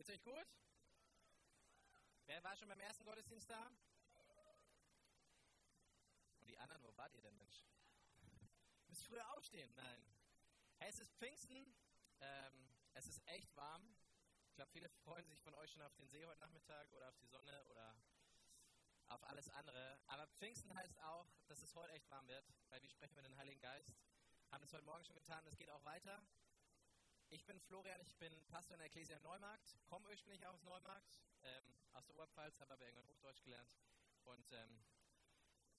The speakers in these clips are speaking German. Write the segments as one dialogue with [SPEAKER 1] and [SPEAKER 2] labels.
[SPEAKER 1] Geht's euch gut? Wer war schon beim ersten Gottesdienst da? Und die anderen, wo wart ihr denn, Mensch? Müsst früher aufstehen? Nein. Hey, es ist Pfingsten. Ähm, es ist echt warm. Ich glaube, viele freuen sich von euch schon auf den See heute Nachmittag oder auf die Sonne oder auf alles andere. Aber Pfingsten heißt auch, dass es heute echt warm wird, weil wir sprechen mit dem Heiligen Geist. Haben es heute Morgen schon getan, es geht auch weiter. Ich bin Florian, ich bin Pastor in der Ecclesia Neumarkt, komme ursprünglich aus Neumarkt, ähm, aus der Oberpfalz, habe aber irgendwann Hochdeutsch gelernt und ähm,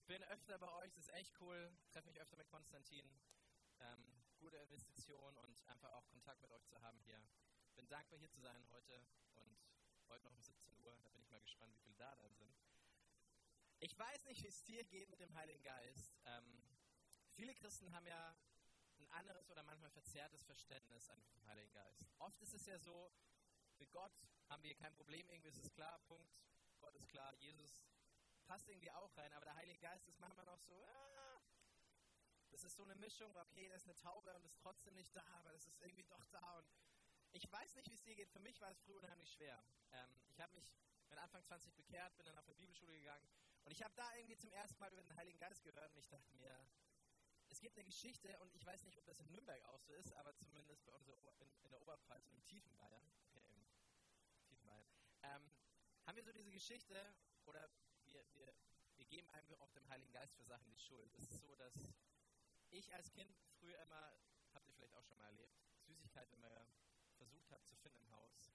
[SPEAKER 1] bin öfter bei euch, das ist echt cool, treffe mich öfter mit Konstantin. Ähm, gute Investition und einfach auch Kontakt mit euch zu haben hier. Bin dankbar hier zu sein heute und heute noch um 17 Uhr, da bin ich mal gespannt, wie viele da dann sind. Ich weiß nicht, wie es dir geht mit dem Heiligen Geist. Ähm, viele Christen haben ja anderes oder manchmal verzerrtes Verständnis an dem Heiligen Geist. Oft ist es ja so, mit Gott haben wir kein Problem, irgendwie ist es klar, Punkt. Gott ist klar, Jesus passt irgendwie auch rein, aber der Heilige Geist ist manchmal noch so, ah, das ist so eine Mischung, okay, da ist eine Taube und ist trotzdem nicht da, aber das ist irgendwie doch da und ich weiß nicht, wie es dir geht. Für mich war es früher unheimlich schwer. Ähm, ich habe mich mit Anfang 20 bekehrt, bin dann auf eine Bibelschule gegangen und ich habe da irgendwie zum ersten Mal über den Heiligen Geist gehört und ich dachte mir, es gibt eine Geschichte und ich weiß nicht, ob das in Nürnberg auch so ist, aber zumindest bei uns in, der Oberpfalz und im tiefen Bayern, okay, im tiefen Bayern, ähm, haben wir so diese Geschichte oder wir, wir, wir geben einfach auch dem Heiligen Geist für Sachen die Schuld. Es ist so, dass ich als Kind früher immer, habt ihr vielleicht auch schon mal erlebt, Süßigkeiten immer versucht habe zu finden im Haus.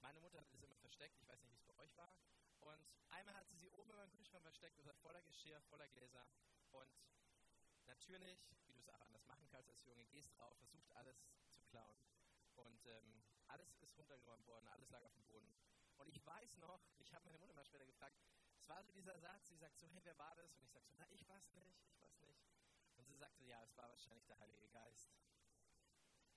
[SPEAKER 1] Meine Mutter hat es immer versteckt, ich weiß nicht, wie es bei euch war. Und einmal hat sie sie oben in meinem Kühlschrank versteckt, das war voller Geschirr, voller Gläser. Und natürlich, wie du es auch anders machen kannst als Junge, gehst drauf, versucht alles zu klauen. Und ähm, alles ist runtergeräumt worden, alles lag auf dem Boden. Und ich weiß noch, ich habe meine Mutter mal später gefragt, es war so dieser Satz, sie sagt so, hey, wer war das? Und ich sage so, na, ich weiß nicht, ich weiß nicht. Und sie sagte, ja, es war wahrscheinlich der Heilige Geist.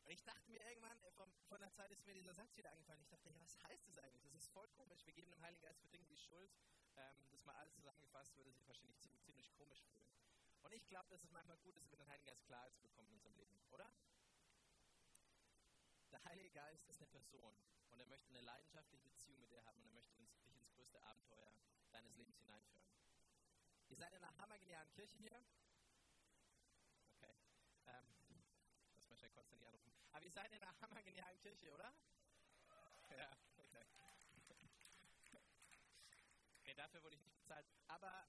[SPEAKER 1] Und ich dachte mir irgendwann, äh, von, von der Zeit ist mir dieser Satz wieder eingefallen. Ich dachte, ja, was heißt das eigentlich? Das ist voll komisch. Wir geben dem Heiligen Geist für Dinge die Schuld. Ähm, das mal alles zusammengefasst, würde sich wahrscheinlich ziemlich, ziemlich komisch fühlen. Und ich glaube, dass es manchmal gut ist, über den Heiligen Geist Klarheit zu bekommen in unserem Leben, oder? Der Heilige Geist ist eine Person und er möchte eine leidenschaftliche Beziehung mit dir haben und er möchte uns, dich ins größte Abenteuer deines Lebens hineinführen. Ihr seid in einer hammergenialen Kirche hier. Okay. Ähm, lass mal schnell Konstantin anrufen. Aber ihr seid in einer hammergenialen Kirche, oder? Ja, okay. Okay, dafür wurde ich nicht bezahlt. Aber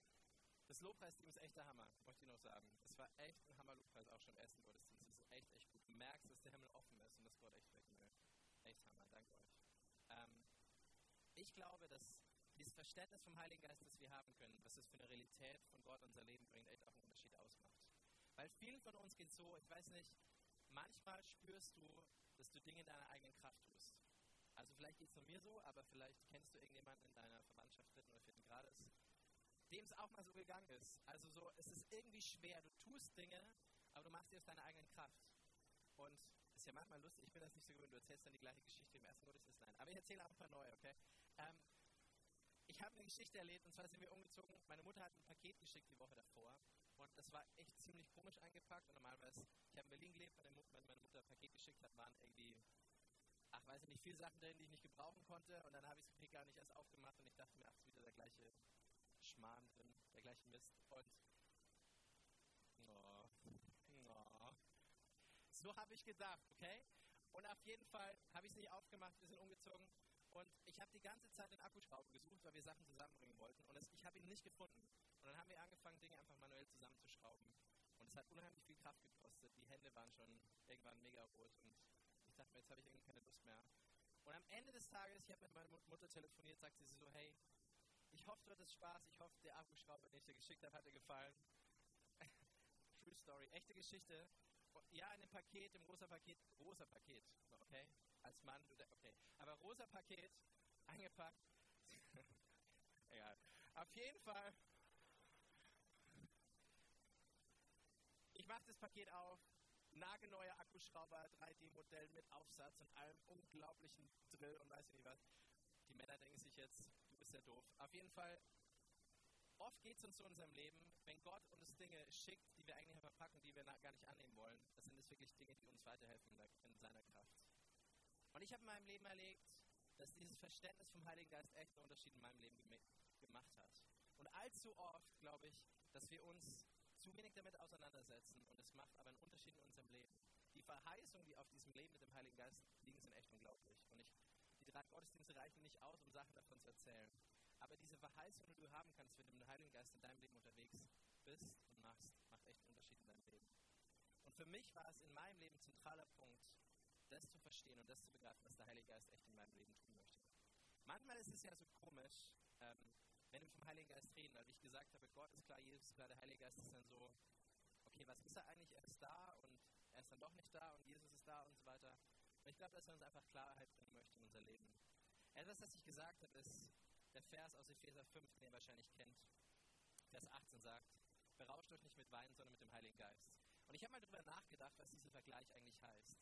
[SPEAKER 1] das Lobpreisteam ist echt der Hammer, möchte ich noch sagen. Es war echt ein Hammer-Lobpreis, auch schon im ersten Gottesdienst. Es ist echt, echt gut. Du merkst, dass der Himmel offen ist und dass Gott echt wirken will. Echt Hammer, danke euch. Ähm, ich glaube, dass dieses Verständnis vom Heiligen Geist, das wir haben können, was es für eine Realität von Gott unser Leben bringt, echt auch einen Unterschied ausmacht. Weil vielen von uns geht so, ich weiß nicht, manchmal spürst du, dass du Dinge in deiner eigenen Kraft tust. Also vielleicht geht es nur mir so, aber vielleicht kennst du irgendjemanden in deiner Verwandtschaft dritten oder vierten Grades, es auch mal so gegangen ist. Also so, es ist irgendwie schwer. Du tust Dinge, aber du machst sie aus deiner eigenen Kraft. Und es ist ja manchmal lustig, ich bin das nicht so gewöhnt, du erzählst dann die gleiche Geschichte im ersten Gottesdienst. Nein, aber ich erzähle auch ein paar neue, okay? Ähm, ich habe eine Geschichte erlebt und zwar sind wir umgezogen. Meine Mutter hat ein Paket geschickt die Woche davor und das war echt ziemlich komisch eingepackt. Und normalerweise, ich habe in Berlin gelebt, wenn meine Mutter ein Paket geschickt hat, waren irgendwie, ach weiß ich nicht, viele Sachen drin, die ich nicht gebrauchen konnte. Und dann habe ich das Paket gar nicht erst aufgemacht und ich dachte mir, ach, ist wieder der gleiche Schmarrn drin, der gleiche Mist. Und oh, oh. so habe ich gedacht, okay? Und auf jeden Fall habe ich es nicht aufgemacht, wir sind umgezogen und ich habe die ganze Zeit den Akkuschrauber gesucht, weil wir Sachen zusammenbringen wollten. Und es, ich habe ihn nicht gefunden. Und dann haben wir angefangen, Dinge einfach manuell zusammenzuschrauben. Und es hat unheimlich viel Kraft gekostet. Die Hände waren schon irgendwann mega rot. Und ich dachte mir, jetzt habe ich irgendwie keine Lust mehr. Und am Ende des Tages, ich habe mit meiner Mutter telefoniert, sagte sie so, hey, ich hoffe, du hattest Spaß. Ich hoffe, der Akkuschrauber, den ich dir geschickt habe, hat dir gefallen. True Story, echte Geschichte. Ja, in dem Paket, im rosa Paket, rosa Paket, okay? Als Mann, okay. Aber rosa Paket, eingepackt. Egal. Auf jeden Fall. Ich mache das Paket auf. Nagelneuer Akkuschrauber, 3D-Modell mit Aufsatz und allem unglaublichen Drill und weiß ich nicht was. Die Männer denken sich jetzt, bist ja doof. Auf jeden Fall, oft geht es uns so in unserem Leben, wenn Gott uns Dinge schickt, die wir eigentlich verpacken, die wir gar nicht annehmen wollen, das sind es wirklich Dinge, die uns weiterhelfen in seiner Kraft. Und ich habe in meinem Leben erlebt, dass dieses Verständnis vom Heiligen Geist echt einen Unterschied in meinem Leben gemacht hat. Und allzu oft glaube ich, dass wir uns zu wenig damit auseinandersetzen und es macht aber einen Unterschied in unserem Leben. Die Verheißungen, die auf diesem Leben mit dem Heiligen Geist liegen, sind echt unglaublich. Und ich, drei Gottesdienste reichen nicht aus, um Sachen davon zu erzählen. Aber diese Verheißungen, die du haben kannst, wenn du mit dem Heiligen Geist in deinem Leben unterwegs bist und machst, macht echt einen Unterschied in deinem Leben. Und für mich war es in meinem Leben ein zentraler Punkt, das zu verstehen und das zu begreifen, was der Heilige Geist echt in meinem Leben tun möchte. Manchmal ist es ja so komisch, ähm, wenn wir vom Heiligen Geist reden, weil ich gesagt habe, Gott ist klar, Jesus ist klar, der Heilige Geist ist dann so, okay, was ist er eigentlich? Er ist da und er ist dann doch nicht da und Jesus ist da und so weiter. Und ich glaube, dass er uns einfach Klarheit bringen möchte in unser Leben. Etwas, das ich gesagt habe, ist der Vers aus Epheser 5, den ihr wahrscheinlich kennt. Vers 18 sagt, berauscht euch nicht mit Wein, sondern mit dem Heiligen Geist. Und ich habe mal darüber nachgedacht, was dieser Vergleich eigentlich heißt.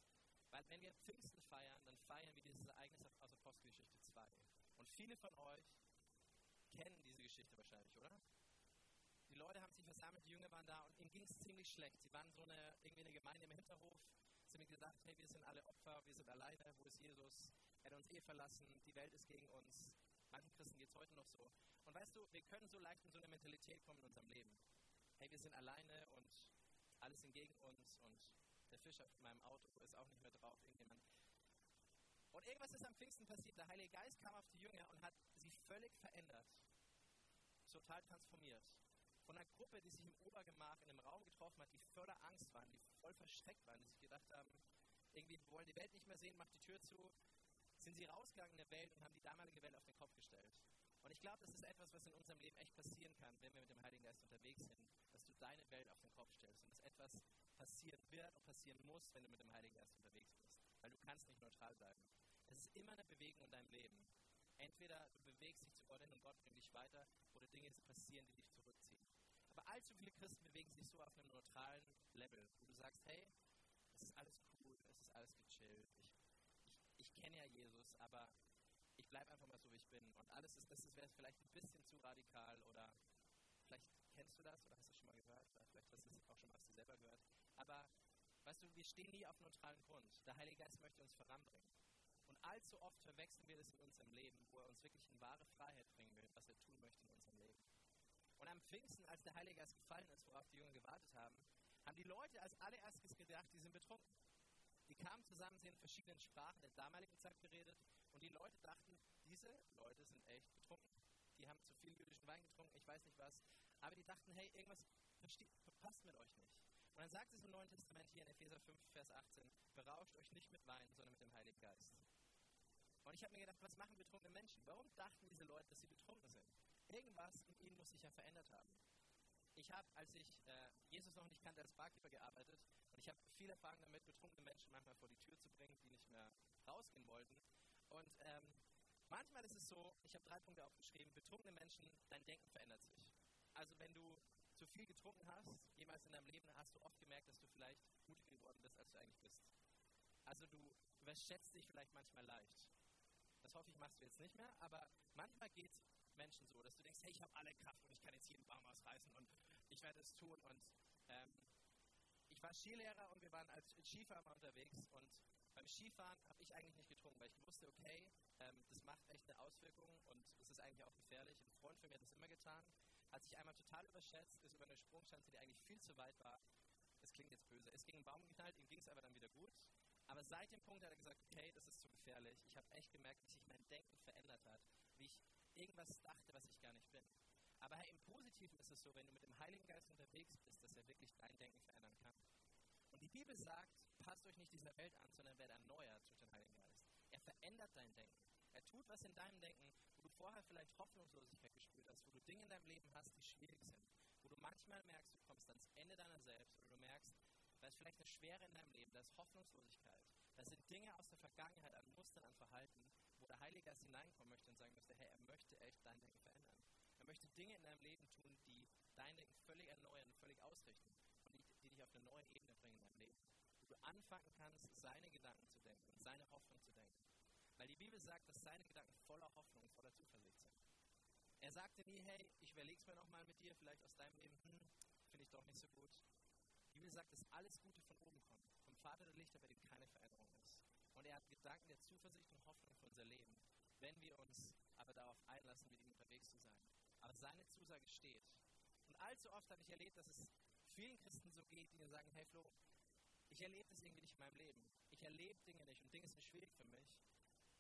[SPEAKER 1] Weil wenn wir Pfingsten feiern, dann feiern wir dieses Ereignis aus Apostelgeschichte 2. Und viele von euch kennen diese Geschichte wahrscheinlich, oder? Die Leute haben sich versammelt, die Jünger waren da und ihnen ging es ziemlich schlecht. Sie waren so eine, irgendwie eine Gemeinde im Hinterhof, sie haben gedacht, hey, wir sind alle Opfer, wir sind alleine, wo ist Jesus? Er hat uns eh verlassen, die Welt ist gegen uns. Manchen Christen geht es heute noch so. Und weißt du, wir können so leicht in so eine Mentalität kommen in unserem Leben. Hey, wir sind alleine und alles sind gegen uns und der Fisch auf meinem Auto ist auch nicht mehr drauf, irgendjemand. Und irgendwas ist am Pfingsten passiert. Der Heilige Geist kam auf die Jünger und hat sie völlig verändert. Total transformiert. Von einer Gruppe, die sich im Obergemach in einem Raum getroffen hat, die voller Angst waren, die voll versteckt waren, die sich gedacht haben, irgendwie wollen die Welt nicht mehr sehen, macht die Tür zu, sind sie rausgegangen in der Welt und haben die damalige Welt auf den Kopf gestellt. Und ich glaube, das ist etwas, was in unserem Leben echt passieren kann, wenn wir mit dem Heiligen Geist unterwegs sind, dass du deine Welt auf den Kopf stellst und dass etwas passieren wird und passieren muss, wenn du mit dem Heiligen Geist unterwegs bist. Weil du kannst nicht neutral bleiben. Es ist immer eine Bewegung in deinem Leben. Entweder du bewegst dich zu Gott hin und Gott bringt dich weiter oder Dinge passieren, die dich zurückziehen. Allzu viele Christen bewegen sich so auf einem neutralen Level, wo du sagst, hey, es ist alles cool, es ist alles gechillt, ich, ich, ich kenne ja Jesus, aber ich bleibe einfach mal so, wie ich bin. Und alles ist, das wäre vielleicht ein bisschen zu radikal oder vielleicht kennst du das oder hast du schon mal gehört, oder vielleicht hast du es auch schon mal selber gehört. Aber weißt du, wir stehen nie auf neutralen Grund. Der Heilige Geist möchte uns voranbringen. Und allzu oft verwechseln wir das in unserem Leben, wo er uns wirklich in wahre Freiheit bringen will, was er tun möchte in unserem Leben. Und am Pfingsten, als der Heilige Geist gefallen ist, worauf die Jünger gewartet haben, haben die Leute als allererstes gedacht, die sind betrunken. Die kamen zusammen, sie in verschiedenen Sprachen der damaligen Zeit geredet und die Leute dachten, diese Leute sind echt betrunken. Die haben zu viel jüdischen Wein getrunken, ich weiß nicht was, aber die dachten, hey, irgendwas passt mit euch nicht. Und dann sagt es im Neuen Testament hier in Epheser 5, Vers 18, berauscht euch nicht mit Wein, sondern mit dem Heiligen Geist. Und ich habe mir gedacht, was machen betrunkene Menschen? Warum dachten diese Leute, dass sie betrunken sind? Irgendwas in ihnen muss sich ja verändert haben. Ich habe, als ich äh, Jesus noch nicht kannte, als Barkeeper gearbeitet und ich habe viel Erfahrung damit, betrunkene Menschen manchmal vor die Tür zu bringen, die nicht mehr rausgehen wollten. Und ähm, manchmal ist es so, ich habe drei Punkte aufgeschrieben, betrunkene Menschen, dein Denken verändert sich. Also wenn du zu viel getrunken hast, jemals in deinem Leben, hast du oft gemerkt, dass du vielleicht mutiger geworden bist, als du eigentlich bist. Also du überschätzt dich vielleicht manchmal leicht. Das hoffe ich, machst du jetzt nicht mehr, aber manchmal geht es Menschen so, dass du denkst, hey, ich habe alle Kraft und ich kann jetzt jeden Baum ausreißen und ich werde es tun. Und ähm, ich war Skilehrer und wir waren als Skifahrer unterwegs und beim Skifahren habe ich eigentlich nicht getrunken, weil ich wusste, okay, ähm, das macht echt eine Auswirkung und es ist eigentlich auch gefährlich. Ein Freund von mir hat das immer getan, hat sich einmal total überschätzt, ist über eine Sprungschanze, die eigentlich viel zu weit war. Das klingt jetzt böse. Es ging einen Baum geknallt, ihm ging es aber dann wieder gut. Aber seit dem Punkt hat er gesagt, okay, das ist zu gefährlich. Ich habe echt gemerkt, wie sich mein Denken verändert hat, wie ich irgendwas dachte, was ich gar nicht bin. Aber hey, im Positiven ist es so, wenn du mit dem Heiligen Geist unterwegs bist, dass er wirklich dein Denken verändern kann. Und die Bibel sagt, passt euch nicht dieser Welt an, sondern werdet erneuert durch den Heiligen Geist. Er verändert dein Denken. Er tut was in deinem Denken, wo du vorher vielleicht Hoffnungslosigkeit gespürt hast, wo du Dinge in deinem Leben hast, die schwierig sind, wo du manchmal merkst, du kommst ans Ende deiner selbst oder du merkst, da ist vielleicht eine Schwere in deinem Leben, da ist Hoffnungslosigkeit. Da sind Dinge aus der Vergangenheit, an Mustern, an Verhalten, wo der Heilige Geist hineinkommen möchte und sagen möchte, hey, er möchte echt dein Denken verändern. Er möchte Dinge in deinem Leben tun, die dein Denken völlig erneuern völlig ausrichten und die, die dich auf eine neue Ebene bringen in deinem Leben. Wo du anfangen kannst, seine Gedanken zu denken und seine Hoffnung zu denken. Weil die Bibel sagt, dass seine Gedanken voller Hoffnung, voller Zuversicht sind. Er sagte nie, hey, ich überlege es mir nochmal mit dir, vielleicht aus deinem Leben, hm, finde ich doch nicht so Bibel sagt, dass alles Gute von oben kommt, vom Vater der Lichter, bei dem keine Veränderung ist. Und er hat Gedanken der Zuversicht und Hoffnung für unser Leben. lassen, mit ihm unterwegs zu sein. Aber seine Zusage steht. Und allzu oft habe ich erlebt, dass es vielen Christen so geht, die sagen, hey Flo, ich erlebe das irgendwie nicht in meinem Leben. Ich erlebe Dinge nicht und Dinge sind schwierig für mich.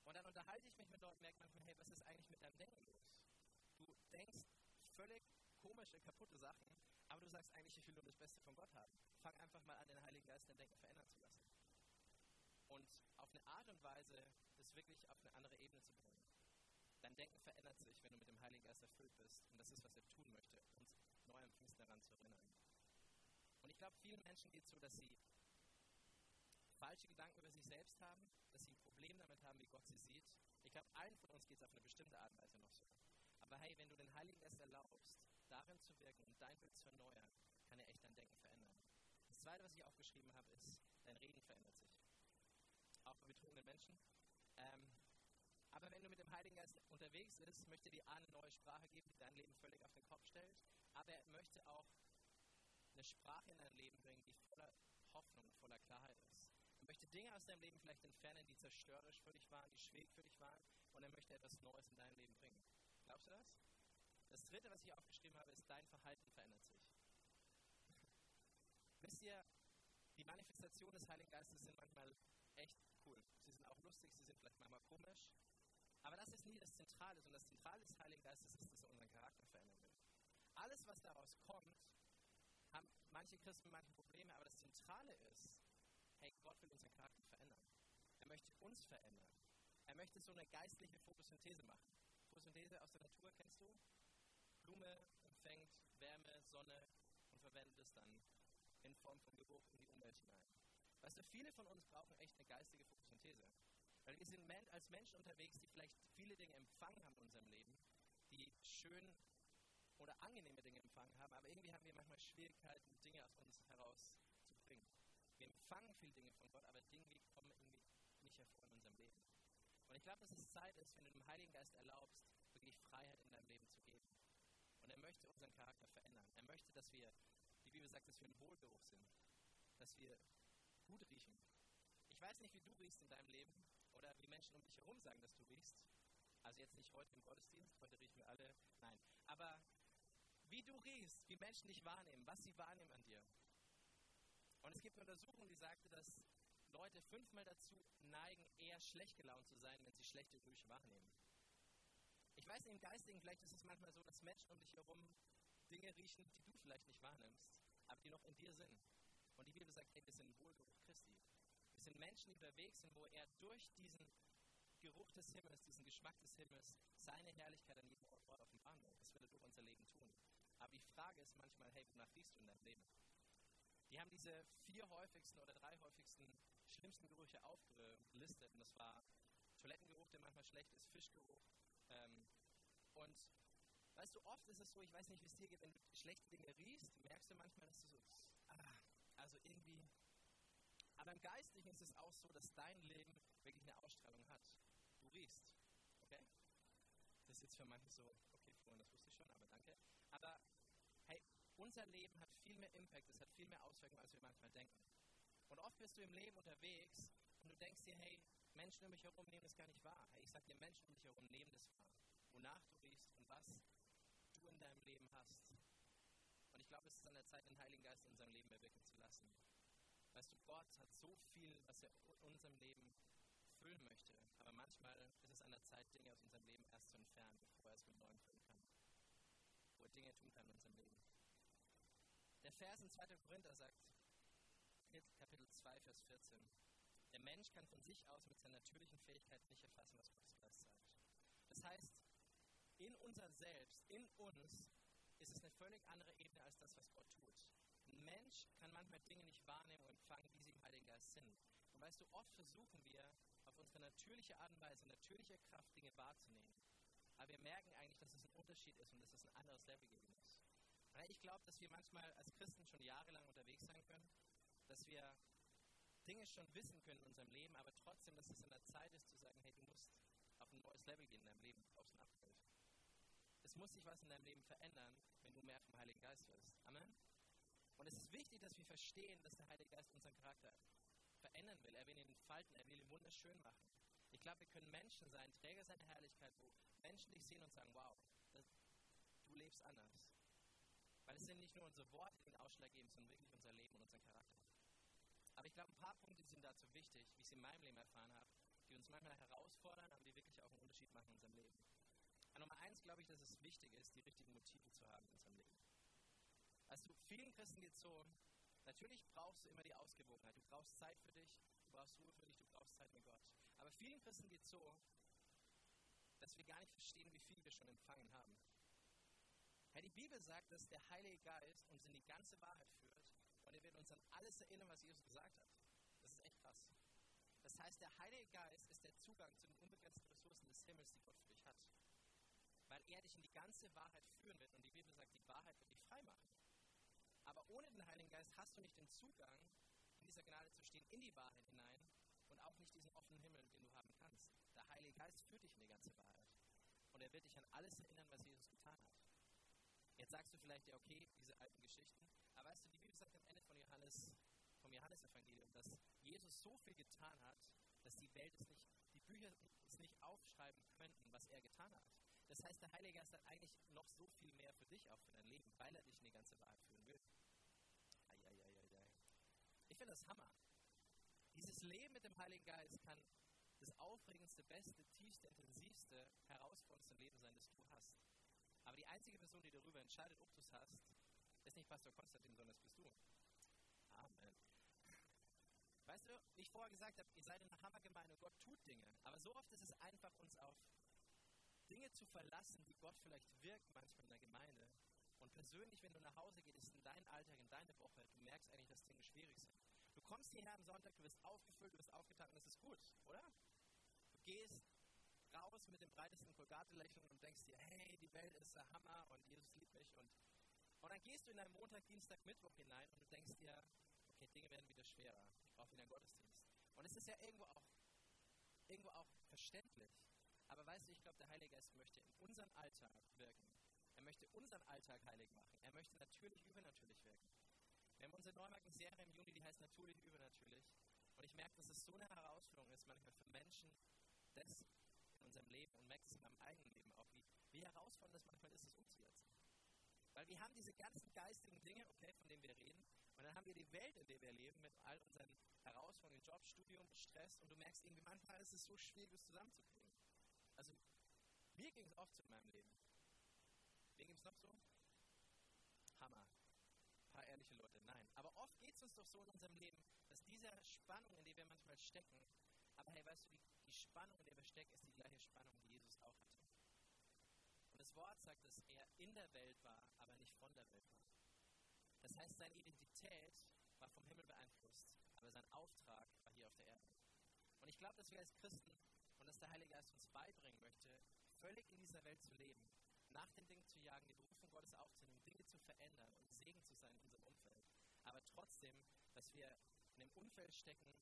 [SPEAKER 1] Und dann unterhalte ich mich mit Leuten und merke manchmal, hey, was ist eigentlich mit deinem Denken los? Du denkst völlig komische, kaputte Sachen, aber du sagst eigentlich, ich will nur das Beste von Gott haben. Fang einfach mal an, den Heiligen Geist dein Denken verändern zu lassen. Und auf eine Art und Weise das wirklich auf eine andere Ebene zu bringen. Dein Denken verändert sich, wenn du mit dem Heiligen Geist erfüllt bist. Und das ist, was er tun möchte, uns neu am Pfingsten daran zu erinnern. Und ich glaube, vielen Menschen geht es so, dass sie falsche Gedanken über sich selbst haben, dass sie ein Problem damit haben, wie Gott sie sieht. Ich glaube, allen von uns geht es auf eine bestimmte Art und Weise noch so. Aber hey, wenn du den Heiligen Geist erlaubst, darin zu wirken und dein Bild zu erneuern, kann er echt dein Denken verändern. Das Zweite, was ich aufgeschrieben habe, ist, dein Reden verändert sich. Auch bei betrunkenen Menschen. Ähm, aber wenn du mit dem Heiligen Geist unterwegs bist, möchte dir eine neue Sprache geben, die dein Leben völlig auf den Kopf stellt. Aber er möchte auch eine Sprache in dein Leben bringen, die voller Hoffnung, voller Klarheit ist. Er möchte Dinge aus deinem Leben vielleicht entfernen, die zerstörerisch für dich waren, die schwierig für dich waren. Und er möchte etwas Neues in dein Leben bringen. Glaubst du das? Das dritte, was ich aufgeschrieben habe, ist, dein Verhalten verändert sich. Wisst ihr, die Manifestation des Heiligen Geistes sind manchmal echt cool. Sie sind auch lustig, sie sind vielleicht manchmal komisch. Aber das ist nie das Zentrale, sondern das Zentrale des Heiligen Geistes ist, dass er unseren Charakter verändern will. Alles, was daraus kommt, haben manche Christen manche Probleme, aber das Zentrale ist, hey, Gott will unseren Charakter verändern. Er möchte uns verändern. Er möchte so eine geistliche Photosynthese machen. Photosynthese aus der Natur kennst du? Blume empfängt Wärme, Sonne und verwendet es dann in Form von Geruch in die Umwelt hinein. Weißt du, viele von uns brauchen echt eine geistige Photosynthese. Weil wir sind als Menschen unterwegs, die vielleicht viele Dinge empfangen haben in unserem Leben, die schön oder angenehme Dinge empfangen haben, aber irgendwie haben wir manchmal Schwierigkeiten, Dinge aus uns herauszubringen. Wir empfangen viele Dinge von Gott, aber Dinge kommen irgendwie nicht hervor in unserem Leben. Und ich glaube, dass es Zeit ist, wenn du dem Heiligen Geist erlaubst, wirklich Freiheit in deinem Leben zu geben. Er möchte unseren Charakter verändern. Er möchte, dass wir, die Bibel sagt, dass wir ein Wohlgeruch sind. Dass wir gut riechen. Ich weiß nicht, wie du riechst in deinem Leben oder wie Menschen um dich herum sagen, dass du riechst. Also jetzt nicht heute im Gottesdienst, heute riechen wir alle. Nein. Aber wie du riechst, wie Menschen dich wahrnehmen, was sie wahrnehmen an dir. Und es gibt eine Untersuchung, die sagte, dass Leute fünfmal dazu neigen, eher schlecht gelaunt zu sein, wenn sie schlechte Gerüche wahrnehmen. Ich weiß im Geistigen, vielleicht ist es manchmal so, dass Menschen um dich herum Dinge riechen, die du vielleicht nicht wahrnimmst, aber die noch in dir sind. Und die Bibel sagt, hey, wir sind Wohlgeruch Christi. Wir sind Menschen, die unterwegs sind, wo er durch diesen Geruch des Himmels, diesen Geschmack des Himmels, seine Herrlichkeit an jedem Ort offenbaren will. Das will er durch unser Leben tun. Aber die Frage ist manchmal, hey, wonach riechst du in deinem Leben? Die haben diese vier häufigsten oder drei häufigsten schlimmsten Gerüche aufgelistet. Und das war Toilettengeruch, der manchmal schlecht ist, Fischgeruch. Ähm, und weißt du, oft ist es so, ich weiß nicht, wie es dir geht, wenn du schlechte Dinge riechst, merkst du manchmal, dass du so, ah, also irgendwie. Aber im Geistlichen ist es auch so, dass dein Leben wirklich eine Ausstrahlung hat. Du riechst. Okay? Das ist jetzt für manche so, okay, Freunde, das wusste ich schon, aber danke. Aber hey, unser Leben hat viel mehr Impact, es hat viel mehr Auswirkungen, als wir manchmal denken. Und oft bist du im Leben unterwegs und du denkst dir, hey, Menschen um mich herum nehmen das gar nicht wahr. Ich sag dir, Menschen um dich herum nehmen das wahr. Wonach du riechst und was du in deinem Leben hast. Und ich glaube, es ist an der Zeit, den Heiligen Geist in unserem Leben erwirken zu lassen. Weißt du, Gott hat so viel, was er in unserem Leben füllen möchte. Aber manchmal ist es an der Zeit, Dinge aus unserem Leben erst zu entfernen, bevor er es mit Neuem füllen kann. Wo er Dinge tun kann in unserem Leben. Der Vers in 2. Korinther sagt, Kapitel 2, Vers 14. Der Mensch kann von sich aus mit seiner natürlichen Fähigkeit nicht erfassen, was Gottes Geist sagt. Das heißt, in unser Selbst, in uns, ist es eine völlig andere Ebene als das, was Gott tut. Ein Mensch kann manchmal Dinge nicht wahrnehmen und empfangen, wie sie im Heiligen Geist sind. Und weißt du, oft versuchen wir, auf unsere natürliche Art und Weise, natürliche Kraft Dinge wahrzunehmen. Aber wir merken eigentlich, dass es ein Unterschied ist und dass es ein anderes Level geben muss. Ich glaube, dass wir manchmal als Christen schon jahrelang unterwegs sein können, dass wir Dinge schon wissen können in unserem Leben, aber trotzdem, dass es an der Zeit ist zu sagen, hey, du musst auf ein neues Level gehen in deinem Leben, auf ein Upgrade. Es muss sich was in deinem Leben verändern, wenn du mehr vom Heiligen Geist wirst. Amen. Und es ist wichtig, dass wir verstehen, dass der Heilige Geist unseren Charakter verändern will. Er will ihn entfalten, er will ihn wunderschön machen. Ich glaube, wir können Menschen sein, Träger seiner Herrlichkeit, wo Menschen dich sehen und sagen, wow, das, du lebst anders. Weil es sind nicht nur unsere Worte, die den Ausschlag geben, sondern wirklich unser Leben und unseren Charakter. Aber ich glaube, ein paar Punkte sind dazu wichtig, wie ich sie in meinem Leben erfahren habe, die uns manchmal herausfordern, aber die wirklich auch einen Unterschied machen in unserem Leben. Und Nummer eins glaube ich, dass es wichtig ist, die richtigen Motive zu haben in unserem Leben. Also vielen Christen geht es so, natürlich brauchst du immer die Ausgewogenheit. Du brauchst Zeit für dich, du brauchst Ruhe für dich, du brauchst Zeit mit Gott. Aber vielen Christen geht es so, dass wir gar nicht verstehen, wie viel wir schon empfangen haben. Ja, die Bibel sagt, dass der Heilige Geist uns in die ganze Wahrheit führt wird uns an alles erinnern, was Jesus gesagt hat. Das ist echt krass. Das heißt, der Heilige Geist ist der Zugang zu den unbegrenzten Ressourcen des Himmels, die Gott für dich hat. Weil er dich in die ganze Wahrheit führen wird und die Bibel sagt, die Wahrheit wird dich frei machen. Aber ohne den Heiligen Geist hast du nicht den Zugang, in dieser Gnade zu stehen, in die Wahrheit hinein und auch nicht diesen offenen Himmel, den du haben kannst. Der Heilige Geist führt dich in die ganze Wahrheit. Und er wird dich an alles erinnern, was Jesus getan hat. Jetzt sagst du vielleicht, ja, okay, diese alten Geschichten. Aber weißt du, die Bibel sagt am Ende von Johannes, vom Johannesevangelium, dass Jesus so viel getan hat, dass die Welt es nicht, die Bücher es nicht aufschreiben könnten, was er getan hat. Das heißt, der Heilige Geist hat eigentlich noch so viel mehr für dich, auch für dein Leben, weil er dich in die ganze Wahrheit führen will. Eieieiei. Ich finde das Hammer. Dieses Leben mit dem Heiligen Geist kann das aufregendste, beste, tiefste, intensivste, herausforderndste Leben sein, das du hast. Aber die einzige Person, die darüber entscheidet, ob du es hast, ist nicht Pastor Konstantin, sondern das bist du. Amen. Weißt du, wie ich vorher gesagt habe, ihr seid in der Hammergemeinde und Gott tut Dinge. Aber so oft ist es einfach, uns auf Dinge zu verlassen, die Gott vielleicht wirkt manchmal in der Gemeinde. Und persönlich, wenn du nach Hause gehst, in deinen Alltag, in deine Woche, du merkst eigentlich, dass Dinge schwierig sind. Du kommst hierher am Sonntag, du wirst aufgefüllt, du wirst aufgetan und das ist gut, oder? Du gehst raus mit dem breitesten Kolgate-Lächeln und denkst dir, hey, die Welt ist der Hammer und Jesus liebt mich. Und, und dann gehst du in deinen Montag, Dienstag, Mittwoch hinein und du denkst dir, okay, Dinge werden wieder schwerer. Ich brauche wieder Gottesdienst. Und es ist ja irgendwo auch, irgendwo auch verständlich. Aber weißt du, ich glaube, der Heilige Geist möchte in unseren Alltag wirken. Er möchte unseren Alltag heilig machen. Er möchte natürlich übernatürlich wirken. Wir haben unsere Neumarken-Serie im Juni, die heißt Natürlich übernatürlich. Und ich merke, dass es so eine Herausforderung ist, manchmal für Menschen, das in unserem Leben und merke es in meinem eigenen Leben auch, wie, wie herausfordernd es manchmal ist, es umzusetzen. Weil wir haben diese ganzen geistigen Dinge, okay, von denen wir reden, und dann haben wir die Welt, in der wir leben, mit all unseren Herausforderungen, Job, Studium, Stress, und du merkst irgendwie, manchmal ist es so schwierig, das zusammenzukriegen. Also, mir ging es oft so in meinem Leben. Wem ging es noch so? Hammer. Ein paar ehrliche Leute, nein. Aber oft geht es uns doch so in unserem Leben, dass diese Spannung, in der wir manchmal stecken, aber hey, weißt du, die, die Spannung, in der wir stecken, ist die gleiche Spannung, die Jesus auch hatte. Und das Wort sagt, dass er in der Welt war, aber nicht von der Welt war. Das heißt, seine Identität war vom Himmel beeinflusst, aber sein Auftrag war hier auf der Erde. Und ich glaube, dass wir als Christen und dass der Heilige Geist uns beibringen möchte, völlig in dieser Welt zu leben, nach den Dingen zu jagen, die Berufung Gottes aufzunehmen, Dinge zu verändern und Segen zu sein in unserem Umfeld. Aber trotzdem, dass wir in einem Umfeld stecken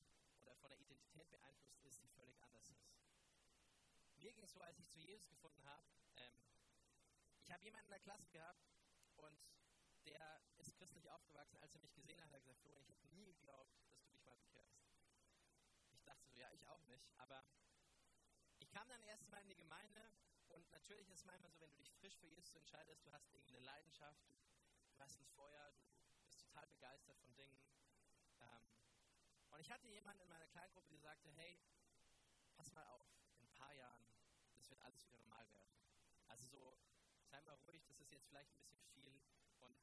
[SPEAKER 1] oder von der Identität beeinflusst ist, die völlig anders ist. Mir ging es so, als ich zu Jesus gefunden habe, ähm, ich habe jemanden in der Klasse gehabt und der ist christlich aufgewachsen. Als er mich gesehen hat, hat er gesagt, Florian, ich habe nie geglaubt, dass du dich mal bekehrst. Ich dachte so, ja, ich auch nicht. Aber ich kam dann erst mal in die Gemeinde und natürlich ist es manchmal so, wenn du dich frisch für Jesus entscheidest, du hast irgendeine Leidenschaft, du, du hast ein Feuer, du bist total begeistert von Dingen. Und ich hatte jemanden in meiner Kleingruppe, die sagte, hey, pass mal auf, in ein paar Jahren, das wird alles wieder normal werden. Also so, sei mal ruhig, das ist jetzt vielleicht ein bisschen viel und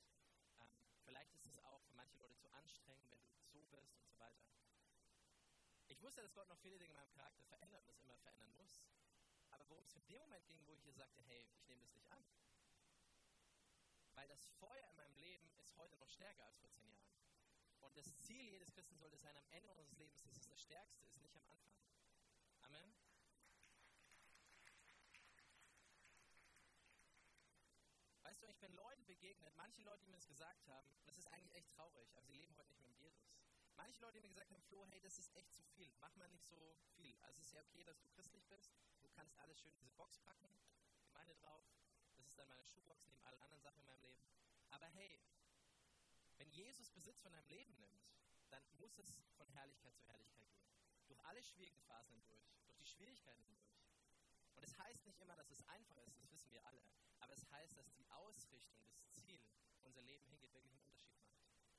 [SPEAKER 1] ähm, vielleicht ist es auch für manche Leute zu anstrengend, wenn du so bist und so weiter. Ich wusste, dass Gott noch viele Dinge in meinem Charakter verändert und das immer verändern muss. Aber worum es für den Moment ging, wo ich hier sagte, hey, ich nehme das nicht an. Weil das Feuer in meinem Leben ist heute noch stärker als vor zehn Jahren. Und das Ziel jedes Christen sollte sein, am Ende unseres Lebens, dass es das Stärkste ist, nicht am Anfang. Amen. Weißt du, ich bin Leuten begegnet, manche Leute, die mir das gesagt haben, das ist eigentlich echt traurig, aber sie leben heute nicht mehr mit Jesus. Manche Leute, die mir gesagt haben, Flo, hey, das ist echt zu viel, mach mal nicht so viel. Also es ist ja okay, dass du christlich bist, du kannst alles schön in diese Box packen, Gemeinde drauf, das ist dann meine Schuhbox neben allen anderen Sachen in meinem Leben. Aber hey, wenn Jesus Besitz von deinem Leben nimmt, dann muss es von Herrlichkeit zu Herrlichkeit gehen. durch alle schwierigen Phasen hindurch, durch die Schwierigkeiten hindurch. Und es das heißt nicht immer, dass es einfach ist, das wissen wir alle, aber es heißt, dass die Ausrichtung, das Ziel, unser Leben hingeht, wirklich einen Unterschied macht.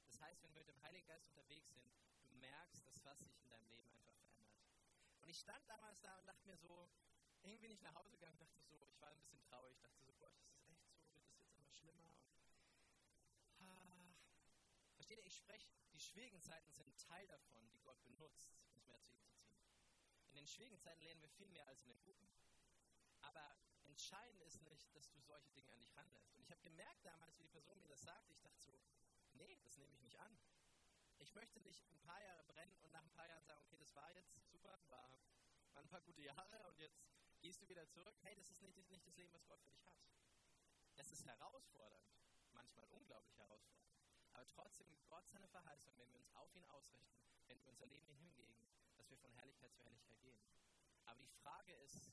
[SPEAKER 1] Das heißt, wenn wir mit dem Heiligen Geist unterwegs sind, du merkst, dass was sich in deinem Leben einfach verändert. Und ich stand damals da und dachte mir so, irgendwie nicht nach Hause gegangen, dachte so, ich war ein bisschen traurig, dachte so, Gott, ist das echt so, wird das jetzt immer schlimmer? Versteht ihr, ich spreche, die schwierigen Zeiten sind Teil davon, die Gott benutzt, uns mehr zu ihm zu ziehen. In den schwierigen Zeiten lernen wir viel mehr als in den guten. Aber entscheidend ist nicht, dass du solche Dinge an dich ranlässt. Und ich habe gemerkt damals, wie die Person mir das sagte, ich dachte so, nee, das nehme ich nicht an. Ich möchte nicht ein paar Jahre brennen und nach ein paar Jahren sagen, okay, das war jetzt super, war, waren ein paar gute Jahre und jetzt gehst du wieder zurück. Hey, das ist nicht, nicht das Leben, was Gott für dich hat. Es ist herausfordernd, manchmal unglaublich herausfordernd. Aber trotzdem, Gott seine Verheißung, wenn wir uns auf ihn ausrichten, wenn wir unser Leben hingegen, dass wir von Herrlichkeit zu Herrlichkeit gehen. Aber die Frage ist,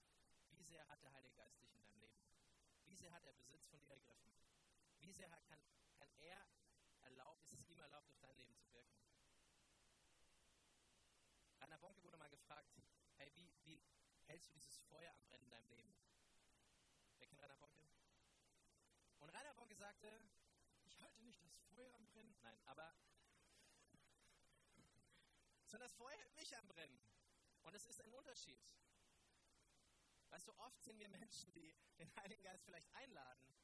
[SPEAKER 1] wie sehr hat der Heilige Geist dich in deinem Leben? Wie sehr hat er Besitz von dir ergriffen? Wie sehr kann, kann er erlaubt, ist es ihm erlaubt, durch dein Leben zu wirken? Rainer Bonke wurde mal gefragt, hey, wie, wie hältst du dieses Feuer am Brennen in deinem Leben? Wer kennt Rainer Bonke? Und Rainer Bonke sagte, ich halte nicht das Feuer am Brennen. Nein, aber sondern das Feuer hält mich am Brennen. Und es ist ein Unterschied. Weißt du, oft sind wir Menschen, die den Heiligen Geist vielleicht einladen,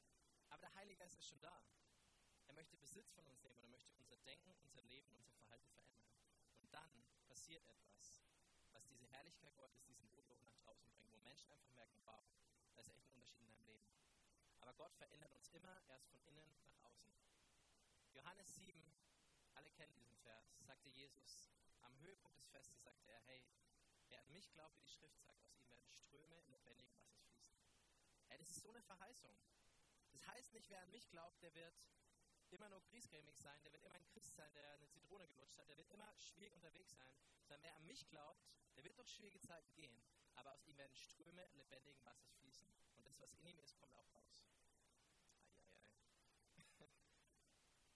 [SPEAKER 1] aber der Heilige Geist ist schon da. Er möchte Besitz von uns nehmen und er möchte unser Denken, unser Leben, unser Verhalten verändern. Und dann passiert etwas, was diese Herrlichkeit Gottes, diesen Wohlgeruch nach draußen bringt, wo Menschen einfach merken, wow, da ist echt ein Unterschied in deinem Leben. Aber Gott verändert uns immer erst von innen nach außen. Johannes 7, alle kennen diesen Vers, sagte Jesus, am Höhepunkt des Festes sagte er, hey, wer an mich glaubt, wie die Schrift sagt, aus ihm werden Ströme in lebendigen Wassers fließen. Hey, das ist so eine Verheißung. Das heißt nicht, wer an mich glaubt, der wird immer nur griesgrämig sein, der wird immer ein Christ sein, der eine Zitrone gelutscht hat, der wird immer schwierig unterwegs sein, sondern wer an mich glaubt, der wird durch schwierige Zeiten gehen, aber aus ihm werden Ströme lebendigen Wassers fließen. Und das, was in ihm ist, kommt auch raus.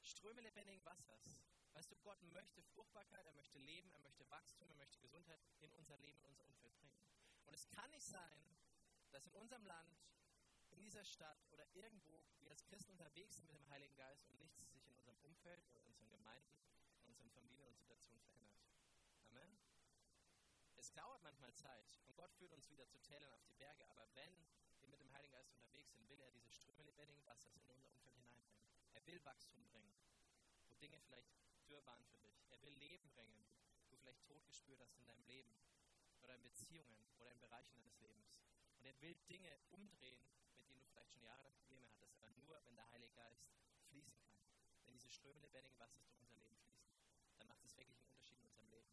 [SPEAKER 1] Ströme lebendigen Wassers. Weißt du, Gott möchte Fruchtbarkeit, er möchte Leben, er möchte Wachstum, er möchte Gesundheit in unser Leben, in unser Umfeld bringen. Und es kann nicht sein, dass in unserem Land, in dieser Stadt oder irgendwo wir als Christen unterwegs sind mit dem Heiligen Geist und nichts sich in unserem Umfeld oder in unseren Gemeinden, in unseren Familien und Situationen verändert. Amen. Es dauert manchmal Zeit und Gott führt uns wieder zu Tälern auf die Berge, aber wenn wir mit dem Heiligen Geist unterwegs sind, will er diese Ströme lebendigen Wassers in unser Umfeld will Wachstum bringen, wo Dinge vielleicht dürr waren für dich. Er will Leben bringen, wo du vielleicht Tod gespürt hast in deinem Leben oder in Beziehungen oder in Bereichen deines Lebens. Und er will Dinge umdrehen, mit denen du vielleicht schon jahrelang Probleme hattest, aber nur, wenn der Heilige Geist fließen kann. Wenn diese Ströme lebendigen Wassers durch unser Leben fließen, dann macht es wirklich einen Unterschied in unserem Leben.